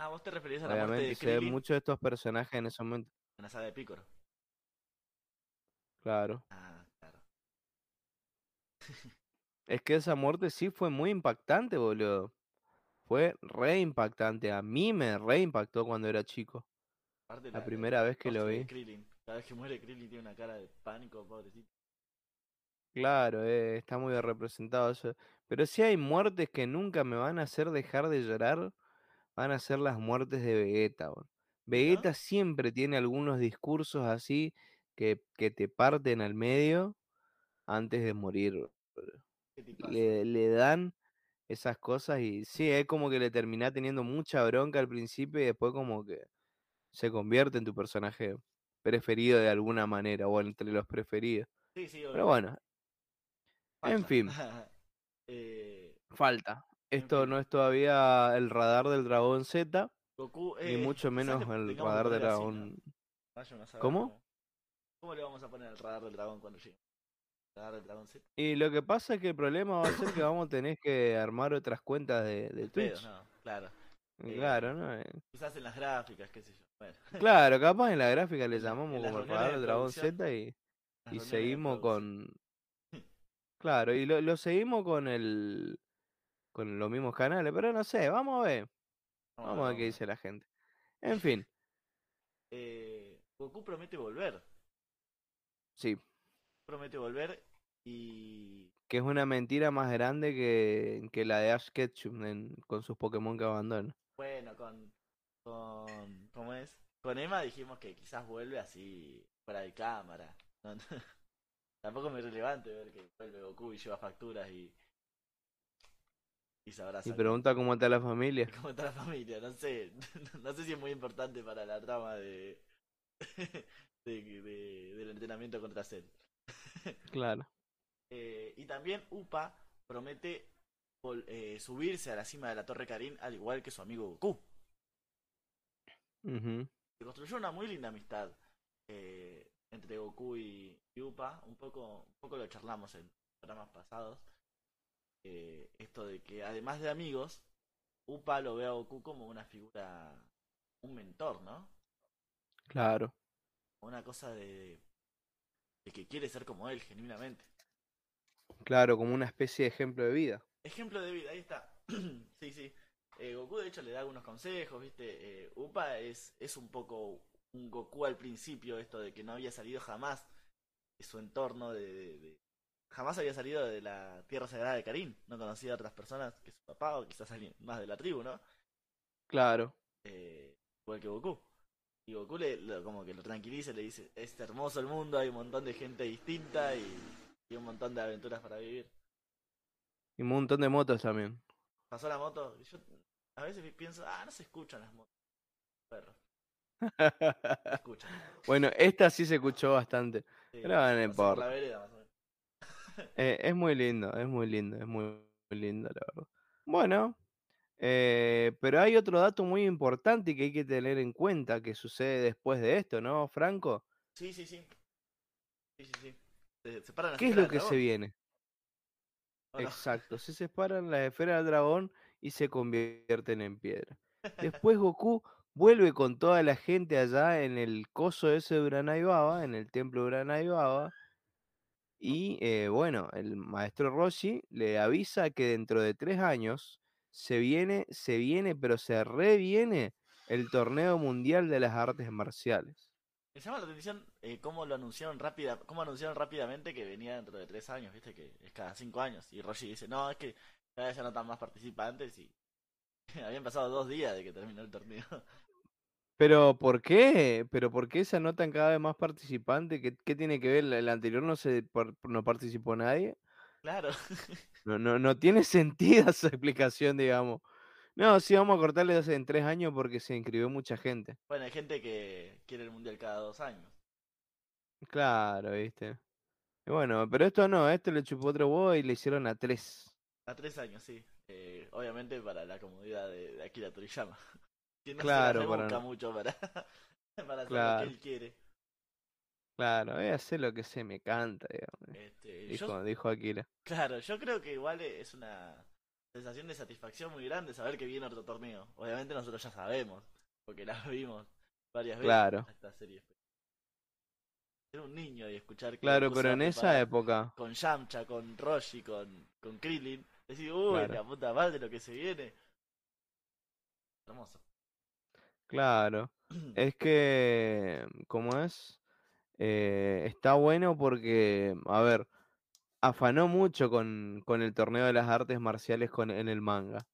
Ah, vos te referís a la muerte obviamente de se ven Krillin muchos de estos personajes en ese momento, en la saga de claro. Ah, claro. Es que esa muerte sí fue muy impactante, boludo. Fue re impactante, a mí me re impactó cuando era chico, Aparte la la- primera vez que lo vi. Krillin. Cada vez que muere Krillin tiene una cara de pánico, pobrecito. Claro, eh, está muy representado eso. Pero sí hay muertes que nunca me van a hacer dejar de llorar, van a ser las muertes de Vegeta. Vegeta siempre tiene algunos discursos así que, que te parten al medio antes de morir. Le, le dan esas cosas y sí, es como que le termina teniendo mucha bronca al principio y después como que se convierte en tu personaje preferido de alguna manera, o entre los preferidos. Sí, sí, Pero obvio. bueno, en fin. Eh, Falta. Esto no es todavía el radar del dragón Z, Goku, ni eh, mucho menos el radar del dragón. ¿Cómo? ¿Cómo le vamos a poner el radar del dragón cuando llegue? Radar del dragón Z. Y lo que pasa es que el problema va a ser que vamos a tener que armar otras cuentas de, de pedo, Twitch. no, claro. Eh, Claro, ¿no? Quizás en las gráficas, qué sé yo. Bueno, Claro, capaz en la gráfica le llamamos como el de del Dragón Z y, seguimos con. Claro, y lo, lo seguimos con el. con los mismos canales, pero no sé, vamos a ver. Vamos a Vamos a ver, qué dice la gente. En fin, Eh, Goku promete volver. sí, Promete volver y. que es una mentira más grande que, que la de Ash Ketchum en- con sus Pokémon que abandona. Bueno, con. Con ¿Cómo es? Con Emma dijimos que quizás vuelve así fuera de cámara. No, no. Tampoco es relevante ver que vuelve Goku y lleva facturas y. Y se abraza. Y pregunta cómo está la familia. ¿Cómo está la familia? No sé. No sé si es muy importante para la trama de. de, de- del entrenamiento contra Cell. Claro. Eh, y también Upa promete eh, subirse a la cima de la Torre Karin al igual que su amigo Goku. Ujú. Se construyó una muy linda amistad eh, entre Goku y, y Upa. Un poco, un poco lo charlamos en programas pasados. Eh, esto de que además de amigos, Upa lo ve a Goku como una figura, un mentor, ¿no? Claro. Una cosa de, de que quiere ser como él, genuinamente. Claro, como una especie de ejemplo de vida. Ejemplo de vida, ahí está. sí, sí. Eh, Goku de hecho le da algunos consejos, ¿viste? Eh, Upa es, es un poco un Goku al principio, esto de que no había salido jamás de su entorno, de, de- de- jamás había salido de la Tierra Sagrada de Karin, no conocía a otras personas que su papá o quizás alguien más de la tribu, ¿no? Claro. Eh, igual que Goku. Y Goku le, lo- como que lo tranquiliza, le dice, es hermoso el mundo, hay un montón de gente distinta y, y un montón de aventuras para vivir. Y un montón de motos también. pasó la moto. Yo a veces pienso, ah, no se escuchan las motos. Perro, se escuchan. bueno, esta sí se escuchó bastante. Sí, Pero no importa. la vereda, más o menos. Eh, es muy lindo, es muy lindo, es muy, muy lindo, la verdad. Bueno, eh, pero hay otro dato muy importante que hay que tener en cuenta que sucede después de esto, ¿no, Franco? Sí, sí, sí. Sí, sí, sí. Se las ¿Qué es lo que se viene? Exacto, se separan las esferas del dragón y se convierten en piedra. Después Goku vuelve con toda la gente allá en el coso ese de Uranai Baba, en el templo de Uranai Baba. Y eh, bueno, el maestro Roshi le avisa que dentro de tres años se viene, se viene, pero se reviene el torneo mundial de las artes marciales. Me llama la atención eh, cómo lo anunciaron rápida, cómo anunciaron rápidamente que venía dentro de tres años, viste que es cada cinco años. Y Roshi dice, no, es que cada vez no están más participantes y habían pasado dos días de que terminó el torneo. Pero ¿por qué? ¿Pero por qué se anotan cada vez más participantes? ¿Qué, qué tiene que ver? ¿El anterior no se par- no participó nadie? claro. No, no, no tiene sentido esa explicación, digamos. No, sí, vamos a cortarle en tres años porque se inscribió mucha gente. bueno, hay gente que quiere el mundial cada dos años. Claro, viste. Y bueno, pero esto no, esto le chupó otro huevo y le hicieron a tres. A tres años, sí. Eh, obviamente para la comodidad de, de Akira Toriyama. Que no Claro, se la para mucho para, para hacer lo Claro. que él quiere. Claro, voy a hacer lo que se me canta, digamos. Este, Dijo, yo, dijo Akira. claro, yo creo que igual es una sensación de satisfacción muy grande saber que viene otro torneo. Obviamente nosotros ya sabemos, porque la vimos varias veces Claro. esta serie. Ser un niño y escuchar que Claro, pero en esa época, con Yamcha, con Roshi, con, con Krillin, decir, uy, Claro. la puta madre lo que se viene. Hermoso. claro. Es que, ¿cómo es? Eh, está bueno porque, a ver, afanó mucho con, con el torneo de las artes marciales con, en el manga.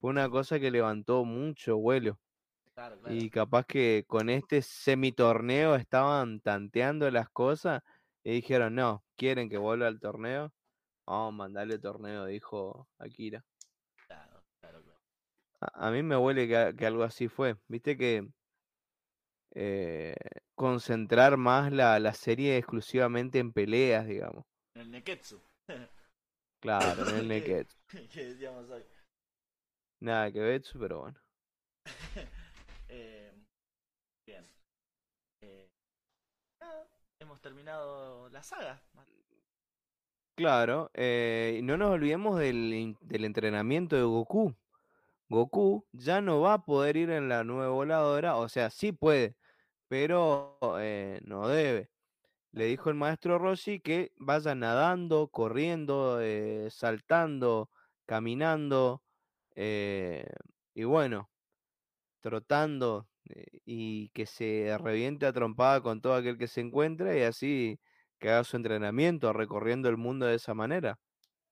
Fue una cosa que levantó mucho vuelo. Claro, claro. Y capaz que con este semitorneo estaban tanteando las cosas y dijeron, no, quieren que vuelva al torneo. Vamos a mandarle torneo, dijo Akira. Claro, claro, claro. A, a mí me huele que, algo así fue. Viste que eh, concentrar más la, la serie exclusivamente en peleas, digamos. En el Neketsu. Claro, en el Neketsu. que decíamos hoy. Nada que ver, pero bueno. Eh, bien. Eh, hemos terminado la saga. Claro, eh, no nos olvidemos del, del entrenamiento de Goku. Goku ya no va a poder ir en la nueva voladora, o sea, sí puede, pero eh, no debe. Le dijo el maestro Roshi que vaya nadando, corriendo, eh, saltando, caminando, y bueno, trotando, y que se reviente a trompada con todo aquel que se encuentre, y así que haga su entrenamiento recorriendo el mundo de esa manera.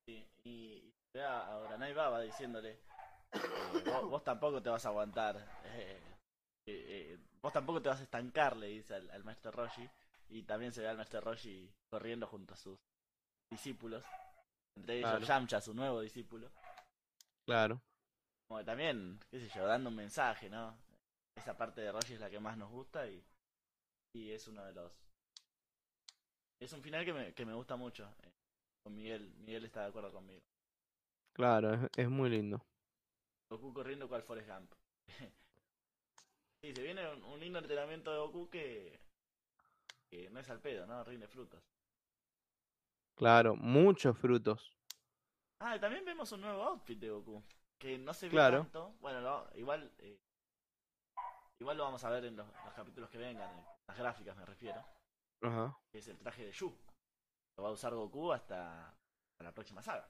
Y, y ve a, Uranai Baba diciéndole, eh, vos, vos tampoco te vas a aguantar, eh, eh, eh, vos tampoco te vas a estancar, le dice al, al maestro Roshi. Y también se ve al maestro Roshi corriendo junto a sus discípulos, entre ellos Claro. Yamcha, su nuevo discípulo. Claro, Como que también, qué sé yo, dando un mensaje, ¿no? Esa parte de Roshi es la que más nos gusta y, y es uno de los... Es un final que me, que me gusta mucho. eh, con Miguel, Miguel está de acuerdo conmigo. claro, es, es muy lindo. Goku corriendo cual Forrest Gump. sí, se viene un, un lindo entrenamiento de Goku que, que no es al pedo, ¿no? Rinde frutos. Claro, muchos frutos. Ah, y también vemos un nuevo outfit de Goku. Que no se ve Claro. tanto. Bueno, igual. eh, igual lo vamos a ver en los, los capítulos que vengan. En las gráficas me refiero. Ajá. Que es el traje de Yu. Lo va a usar Goku hasta, hasta la próxima saga.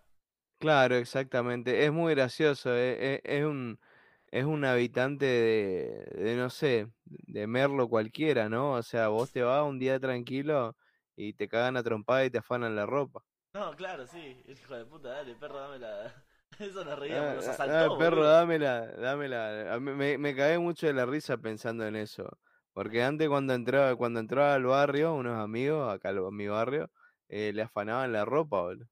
Claro, exactamente. Es muy gracioso. eh, eh, Es, un, es un habitante de, de, no sé, de Merlo cualquiera, ¿no? O sea, vos te vas un día tranquilo y te cagan a trompada y te afanan la ropa. No, claro, sí. Hijo de puta, dale, perro, dame la. Eso nos Ah, reíamos, nos ah, asaltó. ah, perro, dámela, dámela. Mí Me, me cagué mucho de la risa pensando en eso. Porque antes cuando entraba, cuando entraba al barrio, unos amigos, acá a mi barrio, eh, le afanaban la ropa, boludo.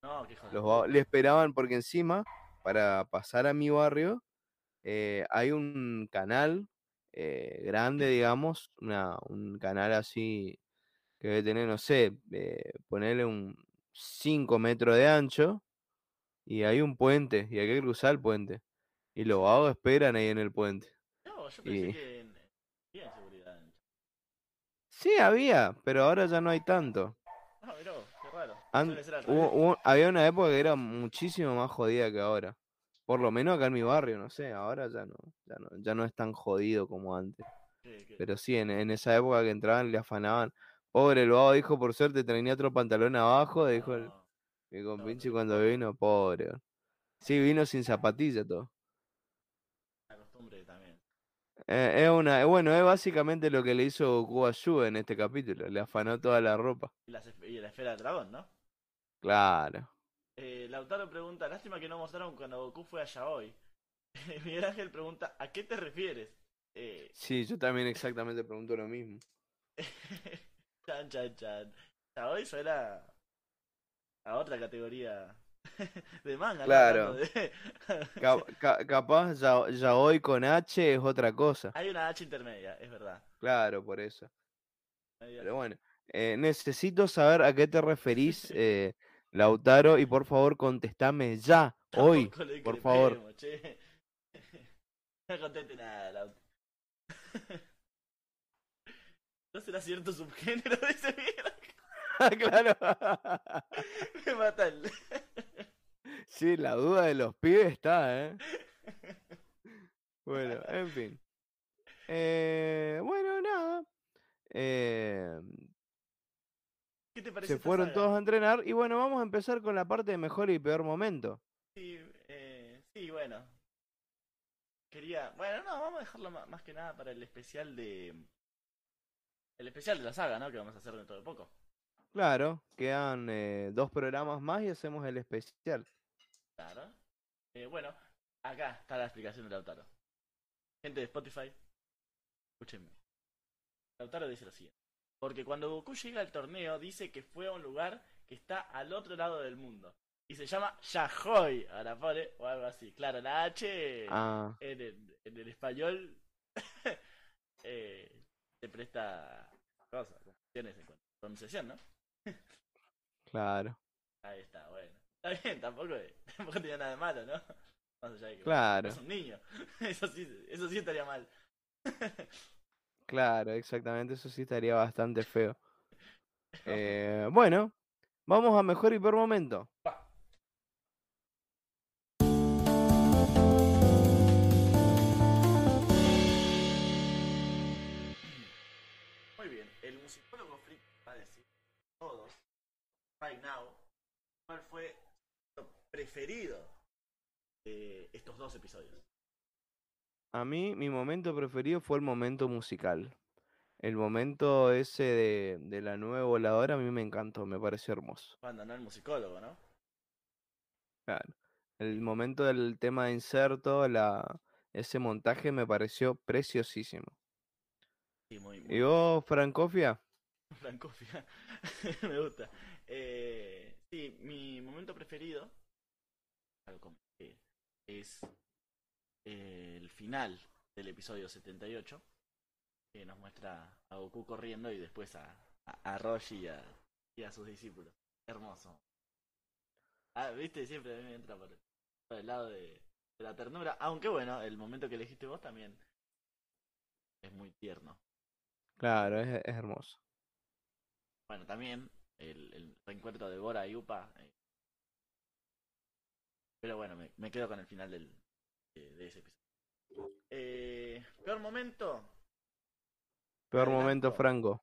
No, qué Los le esperaban porque encima, para pasar a mi barrio, eh, hay un canal eh, grande, digamos, una, un canal así que debe tener, no sé, eh, ponerle un 5 metros de ancho y hay un puente y hay que cruzar el puente. Y los vagos esperan ahí en el puente. No, yo pensé Y- que. Sí, había, pero ahora ya no hay tanto. Mirá, vos, qué raro. An- hubo- había una época que era muchísimo más jodida que ahora. Por lo menos acá en mi barrio, no sé, ahora ya no, ya no, ya no es tan jodido como antes. Pero sí, en, en esa época que entraban le afanaban. Pobre, el vago dijo, por suerte tenía otro pantalón abajo, dijo el, no, mi no, compinche pero cuando vino, pobre. Sí, vino sin zapatilla todo. Eh, es una, bueno, es básicamente lo que le hizo Goku a Yu en este capítulo, le afanó toda la ropa. Y, las esf- y la esfera del dragón, ¿no? Claro. Eh, Lautaro pregunta, lástima que no mostraron cuando Goku fue a Yaoi. Miguel Ángel pregunta, ¿a qué te refieres? Eh, Sí, yo también exactamente pregunto lo mismo. chan, chan, chan. Yaoi suena a otra categoría de manga. Claro. De- ca- capaz ya, ya hoy con H es otra cosa. Hay una H intermedia, es verdad. Claro, por eso. Pero bueno, eh, necesito saber a qué te referís, eh, Lautaro, y por favor contestame ya, hoy, Tampoco por favor. che. No conteste nada, Laut. ¿No será cierto subgénero de ese mierda? claro. Me mata el... Sí, la duda de los pibes está, ¿eh? Bueno, en fin. Eh, bueno, nada. Eh, ¿Qué te parece se fueron saga? todos a entrenar y bueno, vamos a empezar con la parte de mejor y peor momento. Sí, eh, sí, bueno. Quería... Bueno, no, vamos a dejarlo más que nada para el especial de... El especial de la saga, ¿no? Que vamos a hacer dentro de poco. Claro, quedan eh, dos programas más y hacemos el especial. Claro. Eh, bueno, acá está la explicación de Lautaro. Gente de Spotify, escúchenme. Lautaro dice lo siguiente. Porque cuando Goku llega al torneo, dice que fue a un lugar que está al otro lado del mundo. Y se llama Yahoy. Ahora pone, o algo así. Claro, la H Ah, en, el, en el español eh, se presta cosas, confusiones en cuanto a pronunciación, ¿no? claro, Ahí está, bueno. Está bien, tampoco, tampoco tenía nada de malo, ¿no? Claro. es un niño. Eso sí, eso sí estaría mal. Claro, exactamente, eso sí estaría bastante feo. Eh, bueno, vamos a mejor y peor momento. Muy bien, el musicólogo Frick va a decir todos, right now, cuál fue preferido de estos dos episodios. A mí, mi momento preferido fue el momento musical. El momento ese de, de la nueva voladora a mí me encantó, me pareció hermoso. Cuando no el musicólogo, ¿no? Claro. El momento del tema de inserto, la, ese montaje me pareció preciosísimo. Sí, muy, muy ¿Y vos, Francofia? Francofia. Me gusta. Eh, sí, mi momento preferido algo como que es eh, el final del episodio 78, que nos muestra a Goku corriendo y después a, a, a Roshi y a, y a sus discípulos. Hermoso. Ah, viste, siempre a mí me entra por, por el lado de, de la ternura. Aunque bueno, el momento que elegiste vos también es muy tierno. Claro, es, es hermoso. Bueno, también el, el reencuentro de Bora y Upa. eh, Pero bueno, me, me quedo con el final del, de, de ese episodio. Eh, peor momento. Peor momento. Franco.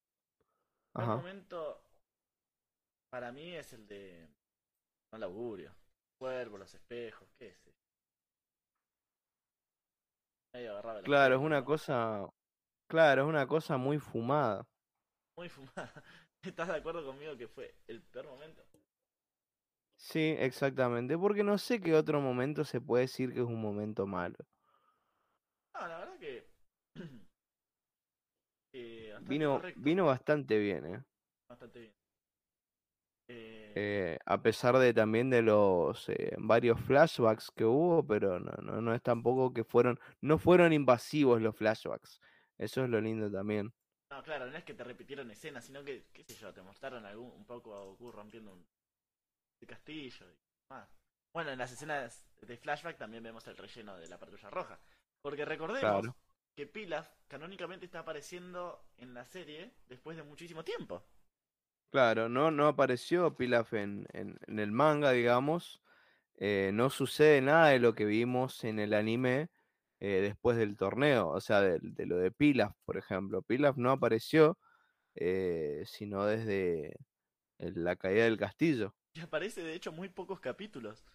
Peor Ajá. momento para mí es el de. El augurio. Cuervo, los espejos, qué sé. Claro, es una cosa. Claro, es una cosa muy fumada. Muy fumada. ¿Estás de acuerdo conmigo que fue el peor momento? Sí, exactamente. Porque no sé qué otro momento se puede decir que es un momento malo. No, la verdad que. eh, Vino, correcto, vino bastante bien, ¿eh? bastante bien. Eh, Eh, a pesar de también de los eh, varios flashbacks que hubo, pero no, no, no es tampoco que fueron, no fueron invasivos los flashbacks. Eso es lo lindo también. No, claro, no es que te repitieron escenas, sino que, qué sé yo, te mostraron algún, un poco a Goku rompiendo un el castillo y más. Bueno, en las escenas de flashback también vemos el relleno de la patrulla roja. Porque recordemos Claro. que Pilaf canónicamente está apareciendo en la serie después de muchísimo tiempo. Claro, no, no apareció Pilaf en, en, en el manga, digamos. eh, no sucede nada de lo que vimos en el anime eh, después del torneo, o sea, de, de lo de Pilaf, por ejemplo. Pilaf no apareció, eh, sino desde el- la caída del castillo. Y aparece de hecho muy pocos capítulos.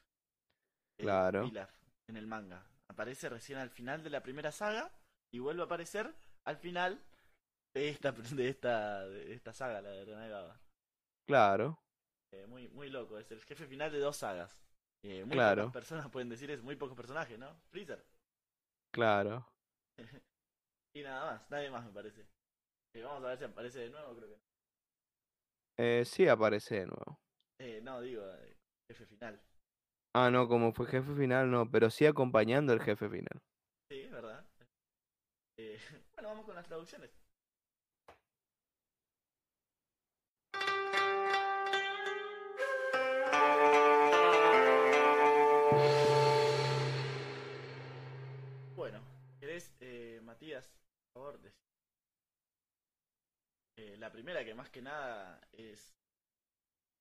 eh, Claro. Pilaf en el manga. Aparece recién al final de la primera saga y vuelve a aparecer al final de esta de esta de esta saga, la de Renegada. Claro, Eh, muy, muy loco, es el jefe final de dos sagas. Eh, muy Claro. pocas personas pueden decir es muy pocos personajes, ¿no? Freezer. claro. Y nada más, nadie más me parece. Eh, vamos a ver si aparece de nuevo, creo que no. Eh, sí aparece de nuevo. Eh, no, digo, eh, jefe final. Ah, no, como fue jefe final, no, pero sí acompañando al jefe final. Sí, es verdad. Eh, bueno, vamos con las traducciones. Bueno, ¿querés, eh, Matías, por favor, decir? Eh, la primera que más que nada es...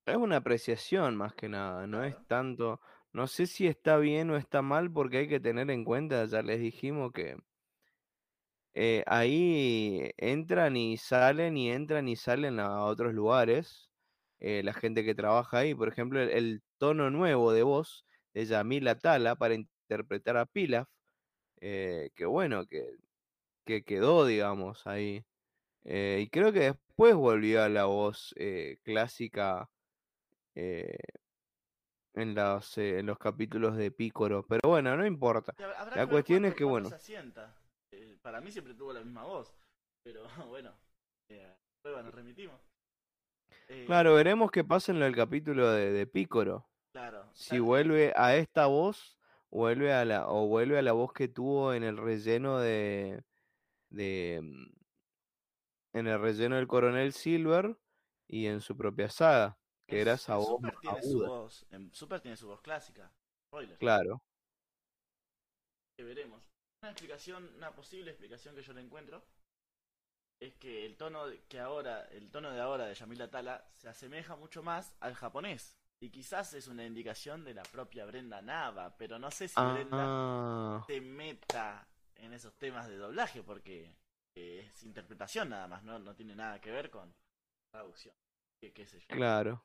Es una apreciación más que nada, no es Claro. tanto, no sé si está bien o está mal porque hay que tener en cuenta, ya les dijimos que eh, ahí entran y salen y entran y salen a otros lugares, eh, la gente que trabaja ahí, por ejemplo, el, el tono nuevo de voz de Yamila Tala para interpretar a Pilaf, eh, que bueno, que, que quedó, digamos, ahí. Eh, y creo que después volvió a la voz eh, clásica eh, en los, eh, en los capítulos de Pícoro. Pero bueno, no importa. La cuestión es que, bueno. se asienta. Eh, para mí siempre tuvo la misma voz. Pero bueno, eh, prueba nos remitimos. Claro, veremos qué pasa en el capítulo de, de Pícoro. Claro. Si vuelve a esta voz vuelve a la, o vuelve a la voz que tuvo en el relleno de, de mm, en el relleno del Coronel Silver y en su propia saga, que era esa voz Super tiene su voz. En Super tiene su voz clásica. Spoiler. Claro, que veremos. Una explicación, una posible explicación que yo le encuentro es que el tono de- que ahora, el tono de ahora de Yamila Tala se asemeja mucho más al japonés. Y quizás es una indicación de la propia Brenda Nava, pero no sé si Brenda ah, se meta en esos temas de doblaje, porque eh, es interpretación nada más, ¿no? no tiene nada que ver con traducción. ¿Qué, qué sé yo? Claro,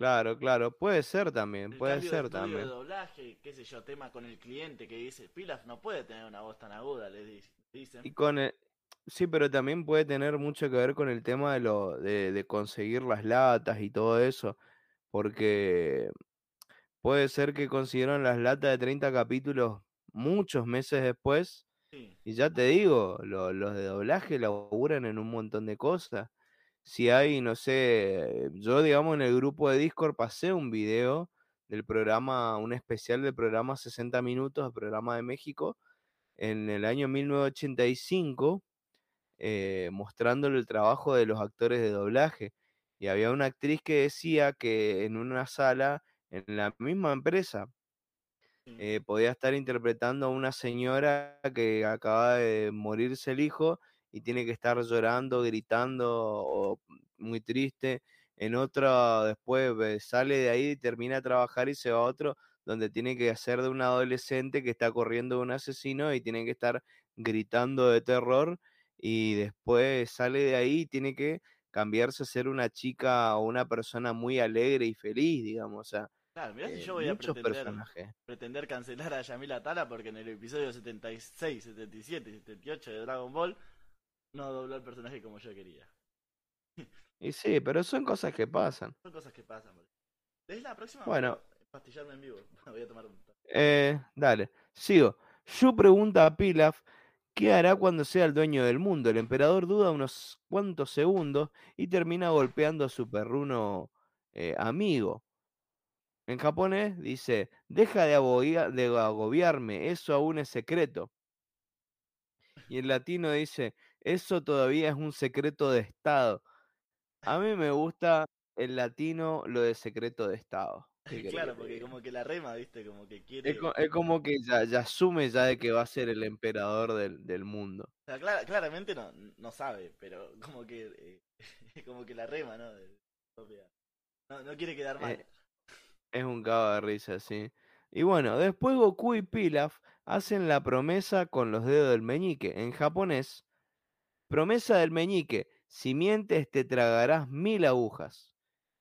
claro, claro. Puede ser también, El puede de ser de también. doblaje, qué sé yo, tema con el cliente que dice, Pilaf no puede tener una voz tan aguda, le di- dicen. Y con el- sí, pero también puede tener mucho que ver con el tema de lo de, de conseguir las latas y todo eso, porque puede ser que consiguieron las latas de 30 capítulos muchos meses después, Sí, y ya te digo, lo- los de doblaje laburan en un montón de cosas. Si hay, no sé, yo digamos en el grupo de Discord pasé un video del programa, un especial del programa 60 minutos, el programa de México, en el año 1985, eh, mostrándole el trabajo de los actores de doblaje. Y había una actriz que decía que en una sala, en la misma empresa, eh, podía estar interpretando a una señora que acaba de morirse el hijo y tiene que estar llorando, gritando o muy triste. En otra, después sale de ahí, termina de trabajar y se va a otro donde tiene que hacer de un adolescente que está corriendo de un asesino y tiene que estar gritando de terror y después sale de ahí y tiene que cambiarse a ser una chica o una persona muy alegre y feliz, digamos. O sea, Claro, mirá si eh, yo voy a pretender, personajes. pretender cancelar a Yamila Tala porque en el episodio 76, 77 y 78 de Dragon Ball no dobló el personaje como yo quería. Y sí, pero son cosas que pasan. Son cosas que pasan. boludo. ¿Es la próxima? Bueno. Pastillarme en vivo. Voy a tomar un... Eh, dale, sigo. Yu pregunta a Pilaf qué hará cuando sea el dueño del mundo. El emperador duda unos cuantos segundos y termina golpeando a su perruno eh, amigo. En japonés dice, deja de, de agobiarme, eso aún es secreto. Y en latino dice, eso todavía es un secreto de Estado. A mí me gusta el latino lo de secreto de Estado. ¿Qué querés claro, porque como que la rema, viste, como que quiere... Es, co- es como que ya, ya asume ya de que va a ser el emperador del, del mundo. O sea, claramente no, no sabe, pero como que eh, como que la rema, ¿no? No, no quiere quedar mal. Eh, Es un cago de risa, sí. Y bueno, después Goku y Pilaf hacen la promesa con los dedos del meñique. En japonés, promesa del meñique, si mientes te tragarás mil agujas.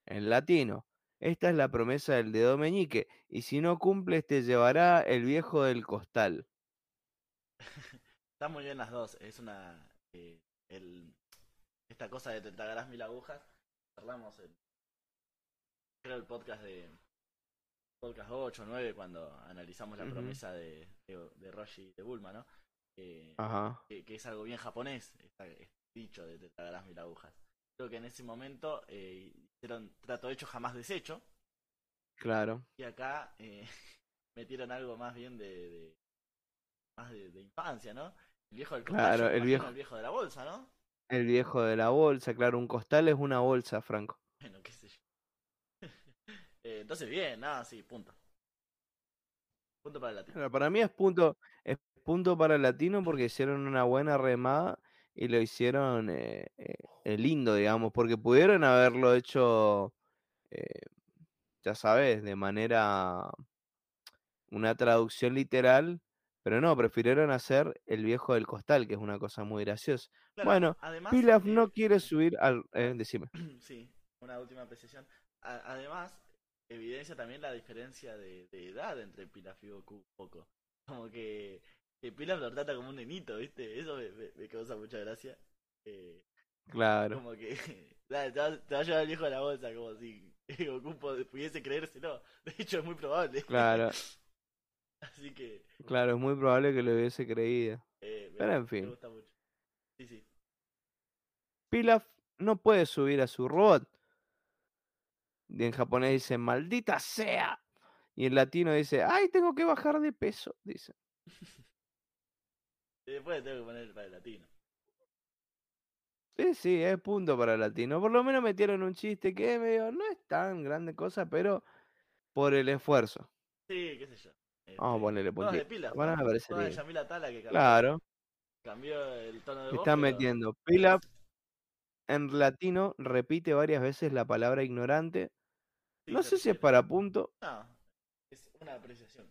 En latino, esta es la promesa del dedo meñique, y si no cumples te llevará el viejo del costal. Están muy bien las dos. Es una. eh, el, esta cosa de te tragarás mil agujas. Hablamos en. Creo el podcast de. Podcast 8 o 9 cuando analizamos la promesa de, de, de Roshi y de Bulma, ¿no? Eh, Ajá, que, que es algo bien japonés, este dicho de te tragarás mil agujas. Creo que en ese momento eh, hicieron trato hecho jamás deshecho. claro. Y acá eh, metieron algo más bien de, de- más de, de infancia, ¿no? El viejo del costal, Claro, el viejo- el viejo de la bolsa, ¿no? El viejo de la bolsa, claro, un costal es una bolsa, Franco. Bueno, qué sé yo. Eh, entonces bien, nada, sí, punto. Punto para el latino. Claro, para mí es punto, es punto para el latino porque hicieron una buena remada y lo hicieron eh, eh, eh, lindo, digamos, porque pudieron haberlo hecho, eh, ya sabes, de manera, una traducción literal, pero no, prefirieron hacer el viejo del costal, que es una cosa muy graciosa. Claro, Bueno, además, Pilaf no quiere subir al... decime. sí, una última apreciación. A- además, evidencia también la diferencia de, de edad entre Pilaf y Goku un poco. Como que, que Pilaf lo trata como un nenito, ¿viste? Eso me, me- me causa mucha gracia. Eh, Claro, como que te, va, te va a llevar el viejo de la bolsa, como si Goku pu- pudiese creérselo. De hecho, es muy probable. claro, Así que, claro, es muy probable que lo hubiese creído. eh, me, Pero en me fin. gusta mucho. Sí, sí. Pilaf no puede subir a su robot. Y en japonés dice, maldita sea. Y en latino dice, ay, tengo que bajar de peso. Dice. Y después tengo que poner para el latino. Sí, sí, es punto para el latino. Por lo menos metieron un chiste que medio no es tan grande cosa, pero por el esfuerzo. Sí, qué sé yo. Vamos a ponerle de puntito. pilas, Bueno, ¿no? me parece Todas de bien. Yamila Tala que cambió, Claro, cambió el tono de voz. están pero- metiendo. Pilaf en latino repite varias veces la palabra ignorante. sí, No sé si es para punto. No, es una apreciación.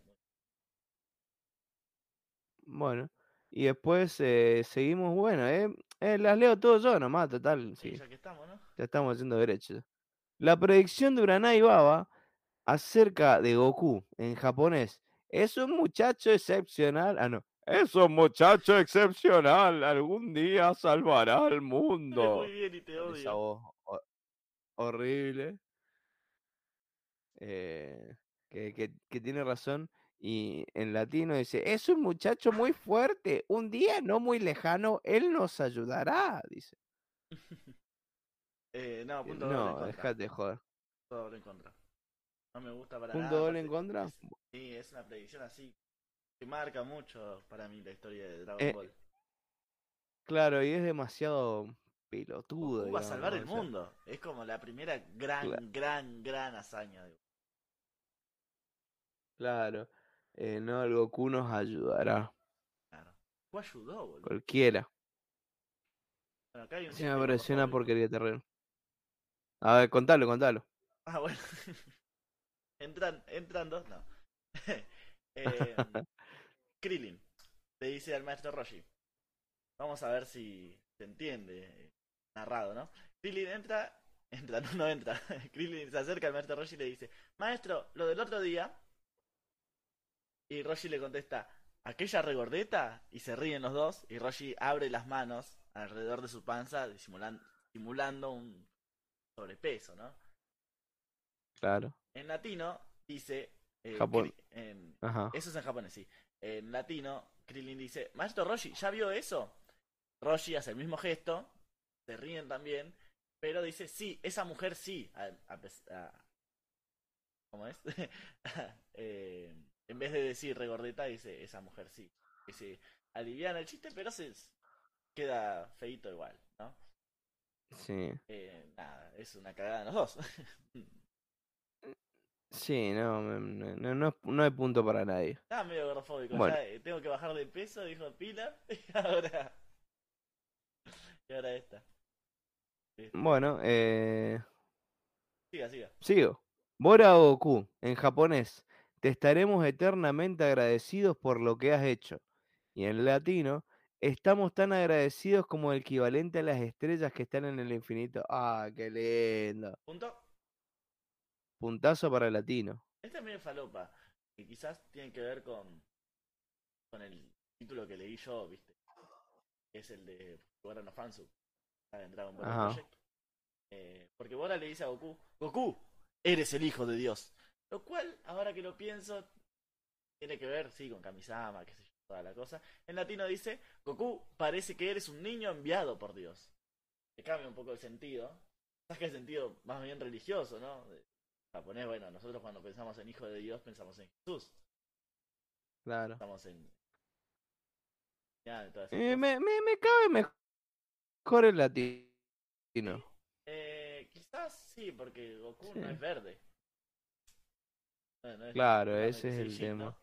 Bueno, Y después eh, seguimos, bueno, eh, eh, las leo todo yo nomás, total, Sí, sí, ya que estamos, ¿no? ya estamos haciendo derecho. La predicción de Uranai Baba acerca de Goku en japonés es un muchacho excepcional. Ah, no. Es un muchacho excepcional. Algún día salvará al Sale muy mundo. bien y te esa odio. voz horrible. eh, que, que- que tiene razón. Y en latino dice, es un muchacho muy fuerte. Un día no muy lejano, él nos ayudará. Dice. Eh, no, Que punto doble en No, dejate de joder. Punto doble en contra. No me gusta para ¿Punto nada. doble en contra? es- sí, es una predicción así que marca mucho para mí la historia de Dragon Eh, Ball. Claro, y es demasiado pelotudo. Goku va a salvar el o sea, mundo. Es como la primera gran, gran, gran hazaña de Claro. Eh, no, el Goku nos ayudará. Claro. Ayudó, boludo. Cualquiera. Bueno, acá hay un Sí, me pareció una porquería terreno. A ver, contalo, contalo. Ah, bueno. Entran, entran dos, no. Eh, Krillin le dice al maestro Roshi. Vamos a ver si se entiende. eh, Narrado, ¿no? Krillin entra. Entra, no, no entra. Krillin se acerca al maestro Roshi y le dice: Maestro, lo del otro día. Y Roshi le contesta: ¿Aquella regordeta? Y se ríen los dos. Y Roshi abre las manos alrededor de su panza, simulan- simulando un sobrepeso, ¿no? Claro. En latino dice. eh, Japón. Kri- en- Ajá. eso es en japonés, sí. En latino, Krillin dice: Maestro Roshi, ¿ya vio eso? Roshi hace el mismo gesto, se ríen también, pero dice: Sí, esa mujer sí. A, a pes- a- ¿Cómo es? Eh, en vez de decir regordeta, dice: Esa mujer sí. Que se aliviana el chiste, pero se queda feito igual, ¿no? Sí. Eh, nada, es una cagada en los dos. Sí, no, no, no, no hay punto para nadie. Estaba medio gordofóbico. Bueno. Ya, eh, tengo que bajar de peso, dijo Pilar. Y ahora. Y ahora esta. Este, Bueno, eh, Siga, siga. sigo. Bora Goku, en japonés. Te estaremos eternamente agradecidos por lo que has hecho. Y en latino, estamos tan agradecidos como el equivalente a las estrellas que están en el infinito. Ah, qué lindo. Punto. Puntazo para el latino. Esta es medio falopa. Que quizás tiene que ver con. Con el título que leí yo, viste. Es el de Bora no Fansu. En Dragon Ball Ajá. Project. Eh, porque Bora le dice a Goku: Goku, eres el hijo de Dios. Lo cual, ahora que lo pienso, tiene que ver, sí, con Kamisama, qué sé yo, toda la cosa. En latino dice: Goku, parece que eres un niño enviado por Dios. Le cambia un poco el sentido. Sabes que el sentido más bien religioso, ¿no? De- japonés, bueno, nosotros cuando pensamos en hijo de Dios pensamos en Jesús. Claro. Pensamos en. Ya, de todas esas Eh, cosas. me, me, me cabe mejor el latino. Eh, quizás sí, porque Goku Sí. no es verde. No, no es Claro, ese es el tema. ¿no?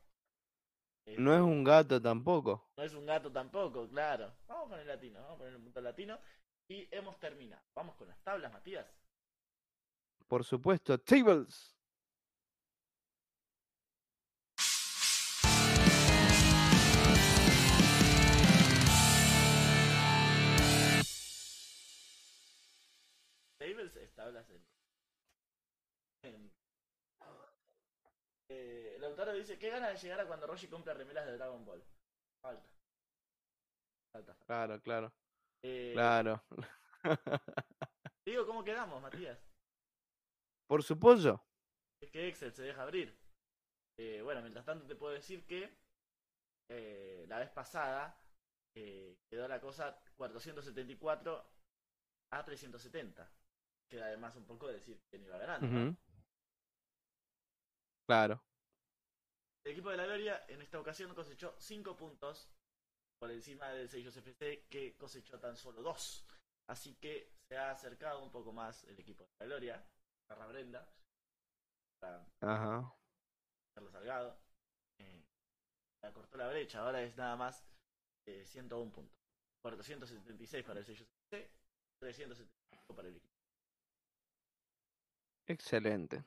Este, No es un gato tampoco. no es un gato tampoco, claro. Vamos con el latino, vamos a poner un punto latino. Y hemos terminado. Vamos con las tablas, Matías. Por supuesto, tables. Tables es tablas en. en- Eh, Lautaro dice: ¿Qué ganas de llegar a cuando Roshi compra remeras de Dragon Ball? Falta. Falta. Claro, claro, Eh, claro. Digo, ¿cómo quedamos, Matías? Por su pollo. Es que Excel se deja abrir. Eh, bueno, mientras tanto te puedo decir que eh, la vez pasada eh, quedó la cosa 474 a 370. Queda además un poco de decir quién iba ganando. ¿no? Claro. El equipo de la Gloria en esta ocasión cosechó 5 puntos por encima del Sellos FC que cosechó tan solo 2. Así que se ha acercado un poco más el equipo de la Gloria. Carra Brenda. Para Ajá. Carlos Salgado. Eh, cortó la brecha, ahora es nada más eh, 101 puntos. 476 para el sello CC, 375 para el equipo. Excelente.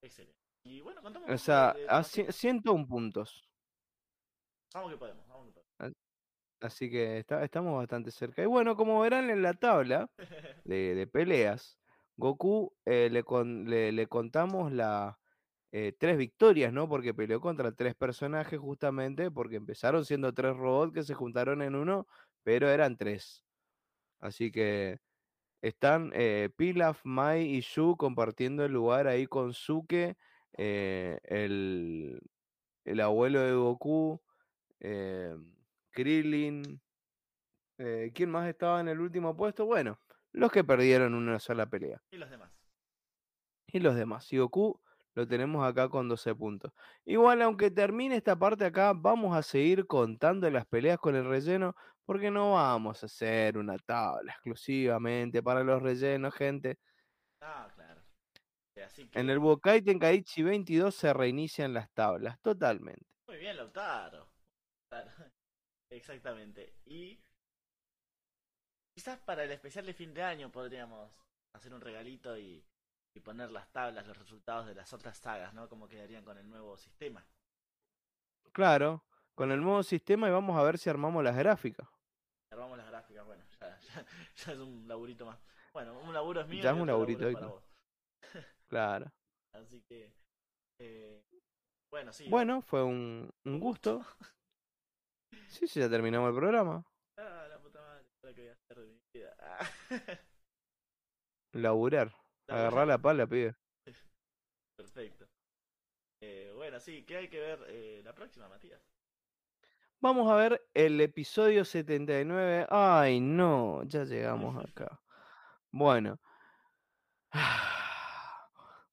Excelente. Y bueno, contamos un O sea, de- de a los ci- temas. 101 puntos. Vamos que podemos, vamos que podemos. Así que está- estamos bastante cerca. Y bueno, como verán en la tabla de, de peleas, Goku eh, le, con- le, le contamos la, eh, tres victorias, ¿no? Porque peleó contra tres personajes justamente, porque empezaron siendo tres robots que se juntaron en uno, pero eran tres. Así que están eh, Pilaf, Mai y Shu compartiendo el lugar ahí con Suke, eh, el, el abuelo de Goku, eh, Krillin. eh, ¿quién más estaba en el último puesto? Bueno, los que perdieron una sola pelea. y los demás. y los demás. Y Goku lo tenemos acá con 12 puntos. Igual, aunque termine esta parte acá, vamos a seguir contando las peleas con el relleno, porque no vamos a hacer una tabla exclusivamente para los rellenos, gente. Ah, Así que. En el Budokai Tenkaichi 22 se reinician las tablas, totalmente. Muy bien, Lautaro. Exactamente. Y. Quizás para el especial de fin de año podríamos hacer un regalito y, y poner las tablas, los resultados de las otras sagas, ¿no? Cómo quedarían con el nuevo sistema. Claro, con el nuevo sistema y vamos a ver si armamos las gráficas. Armamos las gráficas, bueno, ya, ya, ya es un laburito más. Bueno, un laburo es mío Ya es un laburito es para extra. vos. Claro. Así que. eh, bueno, sí. Bueno, fue un, un gusto. Sí, sí, ya terminamos el programa. Ah, la puta madre, ¿ahora qué voy a hacer de mi vida? Ah. Laburar. Agarrar la pala, pibe. Perfecto. Eh, bueno, sí, ¿qué hay que ver eh, la próxima, Matías? Vamos a ver el episodio 79. Ay, no, ya llegamos acá. Bueno.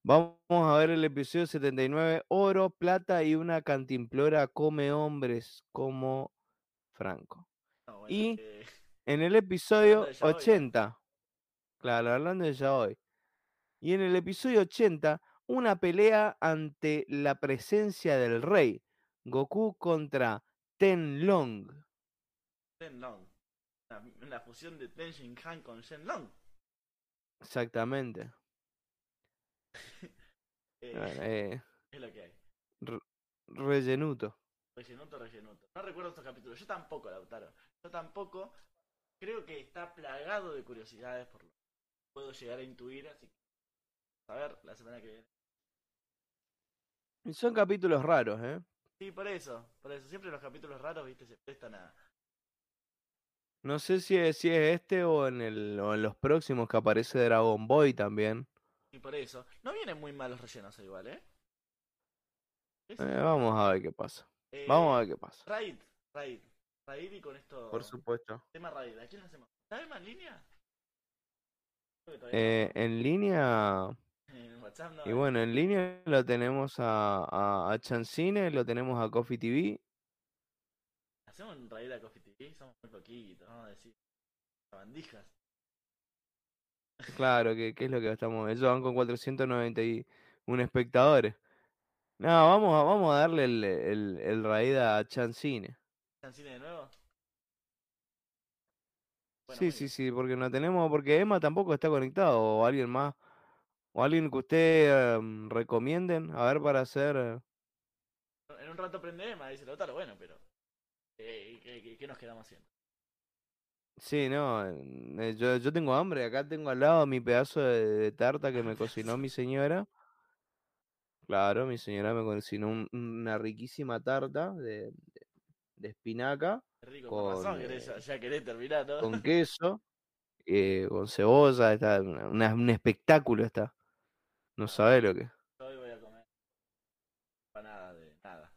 Vamos a ver el episodio 79. Oro, plata y una cantimplora come hombres como Franco. No, bueno, Y en el episodio de Yaoi, ¿no? 80. Claro, hablando de hoy. Y en el episodio 80, una pelea ante la presencia del rey. Goku contra Tenlong. Shenlong. Una, una fusión de Ten Shin Han con Shenlong. Exactamente. Eh, Bueno, eh, es lo que hay. rellenuto. Rellenuto, rellenuto. No recuerdo estos capítulos. Yo tampoco, Lautaro. Yo tampoco. Creo que está plagado de curiosidades por lo que puedo llegar a intuir. Así que. A ver, la semana que viene. Y son capítulos raros, ¿eh? Sí, por eso. Por eso. Siempre los capítulos raros, viste, se prestan a. No sé si es, si es este o en, el, o en los próximos que aparece Dragon Boy también. Y por eso. No vienen muy malos rellenos igual, ¿eh? Eh, vamos a ver qué pasa. Eh, Vamos a ver qué pasa. Raid, Raid. Raid y con esto. Por supuesto. Tema Raid. ¿A quién le hacemos? ¿Está en línea? Eh, en línea. no. En WhatsApp no. Y eh. bueno, en línea lo tenemos a, a, a Chancine, lo tenemos a Coffee TV. Hacemos un raid a Coffee TV. Somos muy poquitos, vamos a decir. Bandijas. Claro, que, que es lo que estamos. Ellos van con 491 espectadores. No, vamos a, vamos a darle el, el, el raid a Chancine. ¿Chancine de nuevo? Bueno, Sí, sí, sí, porque no tenemos, porque Emma tampoco está conectado, o alguien más, o alguien que usted em, recomienden, a ver, para hacer. En un rato prende Emma, dice Lautaro. Bueno, pero. eh, ¿qué, qué, qué nos quedamos haciendo? Sí, no, eh, yo, yo tengo hambre, acá tengo al lado mi pedazo de, de tarta que me cocinó mi señora. Claro, mi señora me cocinó un- una riquísima tarta de, de- de espinaca Qué rico, con razón, con, querés, ya, eh, ya querés terminar, ¿no? con queso, eh, con cebolla, está una- una- un espectáculo está. No sabe lo que. Yo hoy voy a comer. Nada de nada.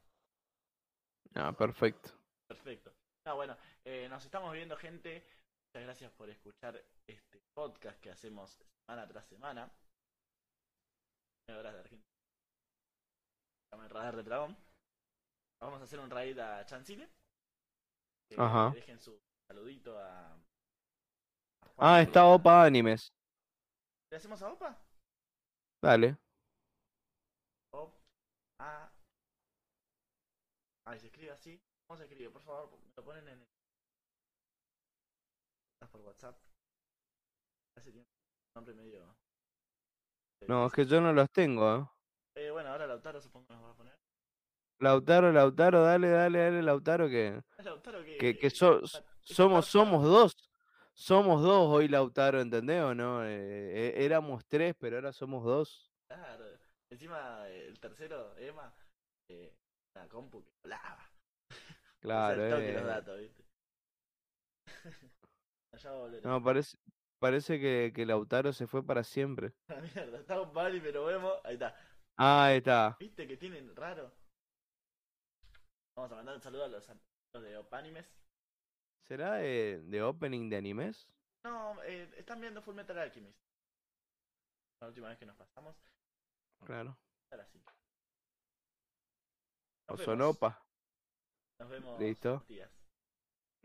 Ah, perfecto. Perfecto. No, bueno, eh, nos estamos viendo, gente. Muchas gracias por escuchar este podcast que hacemos semana tras semana. Nueve horas de Argentina. En Radar de Dragón. Vamos a hacer un raid a Chancine. Que Ajá. Dejen su saludito a. Ah, está a- Opa Animes. ¿Le hacemos a Opa? Dale. Op. A. Ay, se escribe así. ¿Cómo se escribe? Por favor, me lo ponen en el. Por WhatsApp. Hace tiempo. Nombre medio. No, es que yo no los tengo, ¿eh? Eh, bueno, ahora Lautaro supongo que nos va a poner. Lautaro, Lautaro, dale, dale, dale, Lautaro, que, Lautaro que que, que eh, so- somos, somos dos. Somos dos hoy, Lautaro, ¿entendés o no? Eh, e- éramos tres, pero ahora somos dos. Claro. Encima eh, el tercero, Emma, eh, una compu que volaba. O sea, Claro, el toque los eh. datos, ¿viste? Allá va a volver. No, parece, parece que, que Lautaro se fue para siempre. La mierda, está un pali, pero vemos. Ahí está. Ah, ahí está. ¿Viste que tienen raro? Vamos a mandar un saludo a los, a los de Opanimes. ¿Será de, de opening de animes? No, eh, están viendo Full Metal Alchemist. La última vez que nos pasamos. Claro. Ahora sí. O Nos vemos. Sonopa. Nos vemos. Listo. Días.